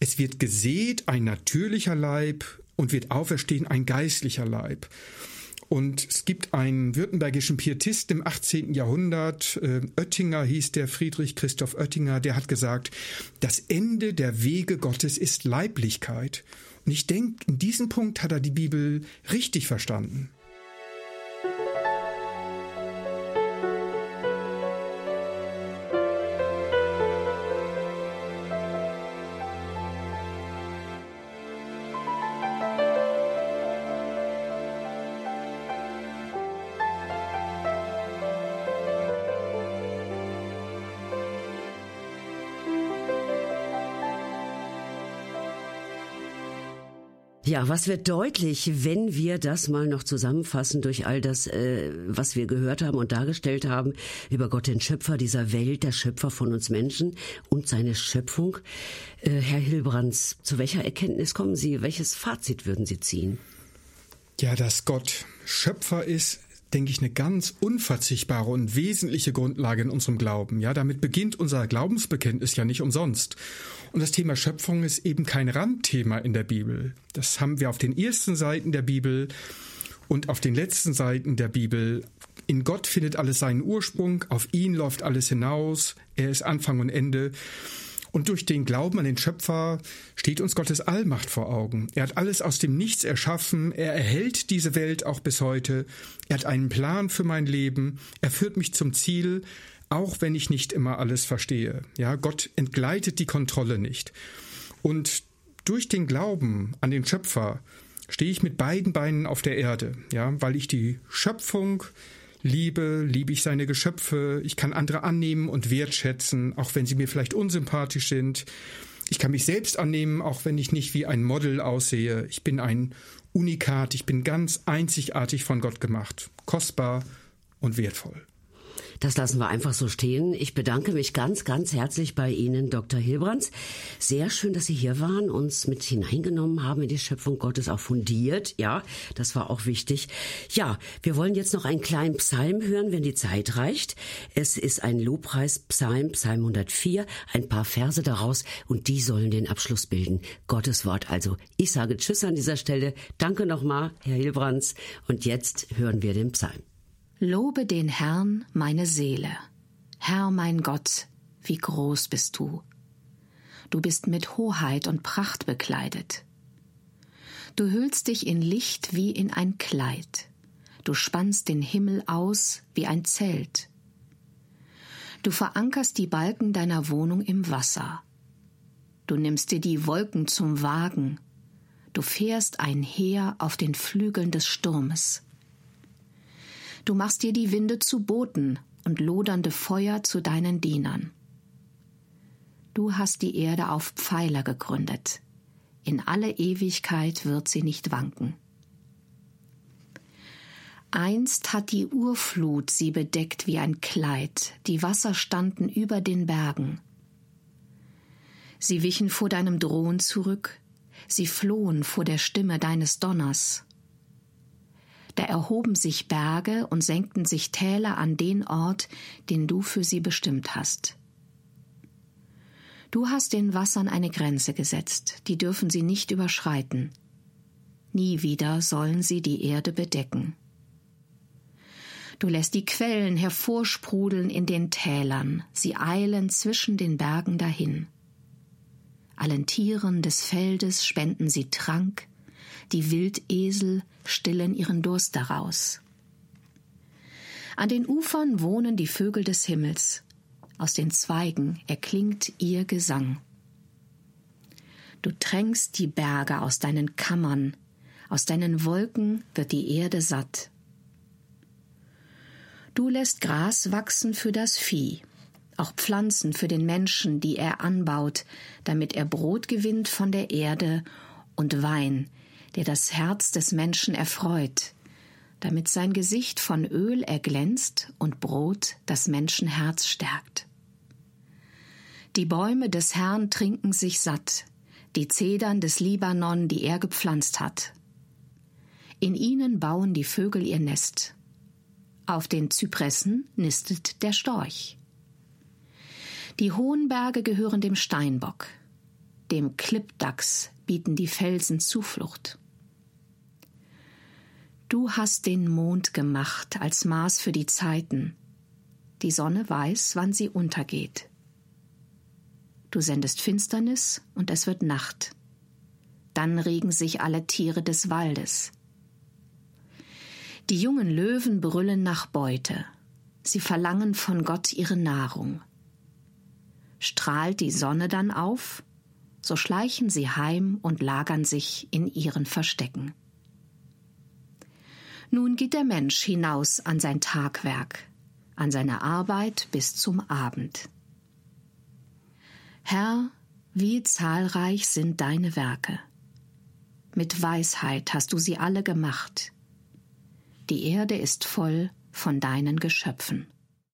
Es wird gesät ein natürlicher Leib und wird auferstehen ein geistlicher Leib. Und es gibt einen württembergischen Pietist im 18. Jahrhundert, äh, Oettinger hieß der Friedrich Christoph Oettinger, der hat gesagt, das Ende der Wege Gottes ist Leiblichkeit. Und ich denke, in diesem Punkt hat er die Bibel richtig verstanden. Ja, was wird deutlich, wenn wir das mal noch zusammenfassen durch all das, äh, was wir gehört haben und dargestellt haben über Gott, den Schöpfer dieser Welt, der Schöpfer von uns Menschen und seine Schöpfung. Äh, Herr Hilbrands, zu welcher Erkenntnis kommen Sie? Welches Fazit würden Sie ziehen? Ja, dass Gott Schöpfer ist, denke ich, eine ganz unverzichtbare und wesentliche Grundlage in unserem Glauben. Ja, damit beginnt unser Glaubensbekenntnis ja nicht umsonst. Und das Thema Schöpfung ist eben kein Randthema in der Bibel. Das haben wir auf den ersten Seiten der Bibel und auf den letzten Seiten der Bibel. In Gott findet alles seinen Ursprung, auf ihn läuft alles hinaus, er ist Anfang und Ende. Und durch den Glauben an den Schöpfer steht uns Gottes Allmacht vor Augen. Er hat alles aus dem Nichts erschaffen, er erhält diese Welt auch bis heute, er hat einen Plan für mein Leben, er führt mich zum Ziel, auch wenn ich nicht immer alles verstehe. Ja, Gott entgleitet die Kontrolle nicht. Und durch den Glauben an den Schöpfer stehe ich mit beiden Beinen auf der Erde, ja, weil ich die Schöpfung liebe, liebe ich seine Geschöpfe, ich kann andere annehmen und wertschätzen, auch wenn sie mir vielleicht unsympathisch sind. Ich kann mich selbst annehmen, auch wenn ich nicht wie ein Model aussehe. Ich bin ein Unikat, ich bin ganz einzigartig von Gott gemacht, kostbar und wertvoll. Das lassen wir einfach so stehen. Ich bedanke mich ganz, ganz herzlich bei Ihnen, Dr. Hilbrands. Sehr schön, dass Sie hier waren, uns mit hineingenommen haben in die Schöpfung Gottes, auch fundiert. Ja, das war auch wichtig. Ja, wir wollen jetzt noch einen kleinen Psalm hören, wenn die Zeit reicht. Es ist ein Lobpreispsalm, Psalm 104, ein paar Verse daraus und die sollen den Abschluss bilden. Gottes Wort also. Ich sage Tschüss an dieser Stelle. Danke nochmal, Herr Hilbrands. Und jetzt hören wir den Psalm. Lobe den Herrn, meine Seele. Herr mein Gott, wie groß bist du. Du bist mit Hoheit und Pracht bekleidet. Du hüllst dich in Licht wie in ein Kleid. Du spannst den Himmel aus wie ein Zelt. Du verankerst die Balken deiner Wohnung im Wasser. Du nimmst dir die Wolken zum Wagen. Du fährst einher auf den Flügeln des Sturmes. Du machst dir die Winde zu Booten und lodernde Feuer zu deinen Dienern. Du hast die Erde auf Pfeiler gegründet. In alle Ewigkeit wird sie nicht wanken. Einst hat die Urflut sie bedeckt wie ein Kleid, die Wasser standen über den Bergen. Sie wichen vor deinem Drohen zurück, sie flohen vor der Stimme deines Donners. Da erhoben sich Berge und senkten sich Täler an den Ort, den du für sie bestimmt hast. Du hast den Wassern eine Grenze gesetzt, die dürfen sie nicht überschreiten. Nie wieder sollen sie die Erde bedecken. Du lässt die Quellen hervorsprudeln in den Tälern, sie eilen zwischen den Bergen dahin. Allen Tieren des Feldes spenden sie Trank, die Wildesel stillen ihren Durst daraus. An den Ufern wohnen die Vögel des Himmels, aus den Zweigen erklingt ihr Gesang. Du tränkst die Berge aus deinen Kammern, aus deinen Wolken wird die Erde satt. Du lässt Gras wachsen für das Vieh, auch Pflanzen für den Menschen, die er anbaut, damit er Brot gewinnt von der Erde und Wein, der das Herz des Menschen erfreut, damit sein Gesicht von Öl erglänzt und Brot das Menschenherz stärkt. Die Bäume des Herrn trinken sich satt, die Zedern des Libanon, die er gepflanzt hat. In ihnen bauen die Vögel ihr Nest. Auf den Zypressen nistet der Storch. Die hohen Berge gehören dem Steinbock, dem Klippdachs bieten die Felsen Zuflucht. Du hast den Mond gemacht als Maß für die Zeiten. Die Sonne weiß, wann sie untergeht. Du sendest Finsternis und es wird Nacht. Dann regen sich alle Tiere des Waldes. Die jungen Löwen brüllen nach Beute. Sie verlangen von Gott ihre Nahrung. Strahlt die Sonne dann auf, so schleichen sie heim und lagern sich in ihren Verstecken. Nun geht der Mensch hinaus an sein Tagwerk, an seine Arbeit bis zum Abend. Herr, wie zahlreich sind deine Werke. Mit Weisheit hast du sie alle gemacht. Die Erde ist voll von deinen Geschöpfen.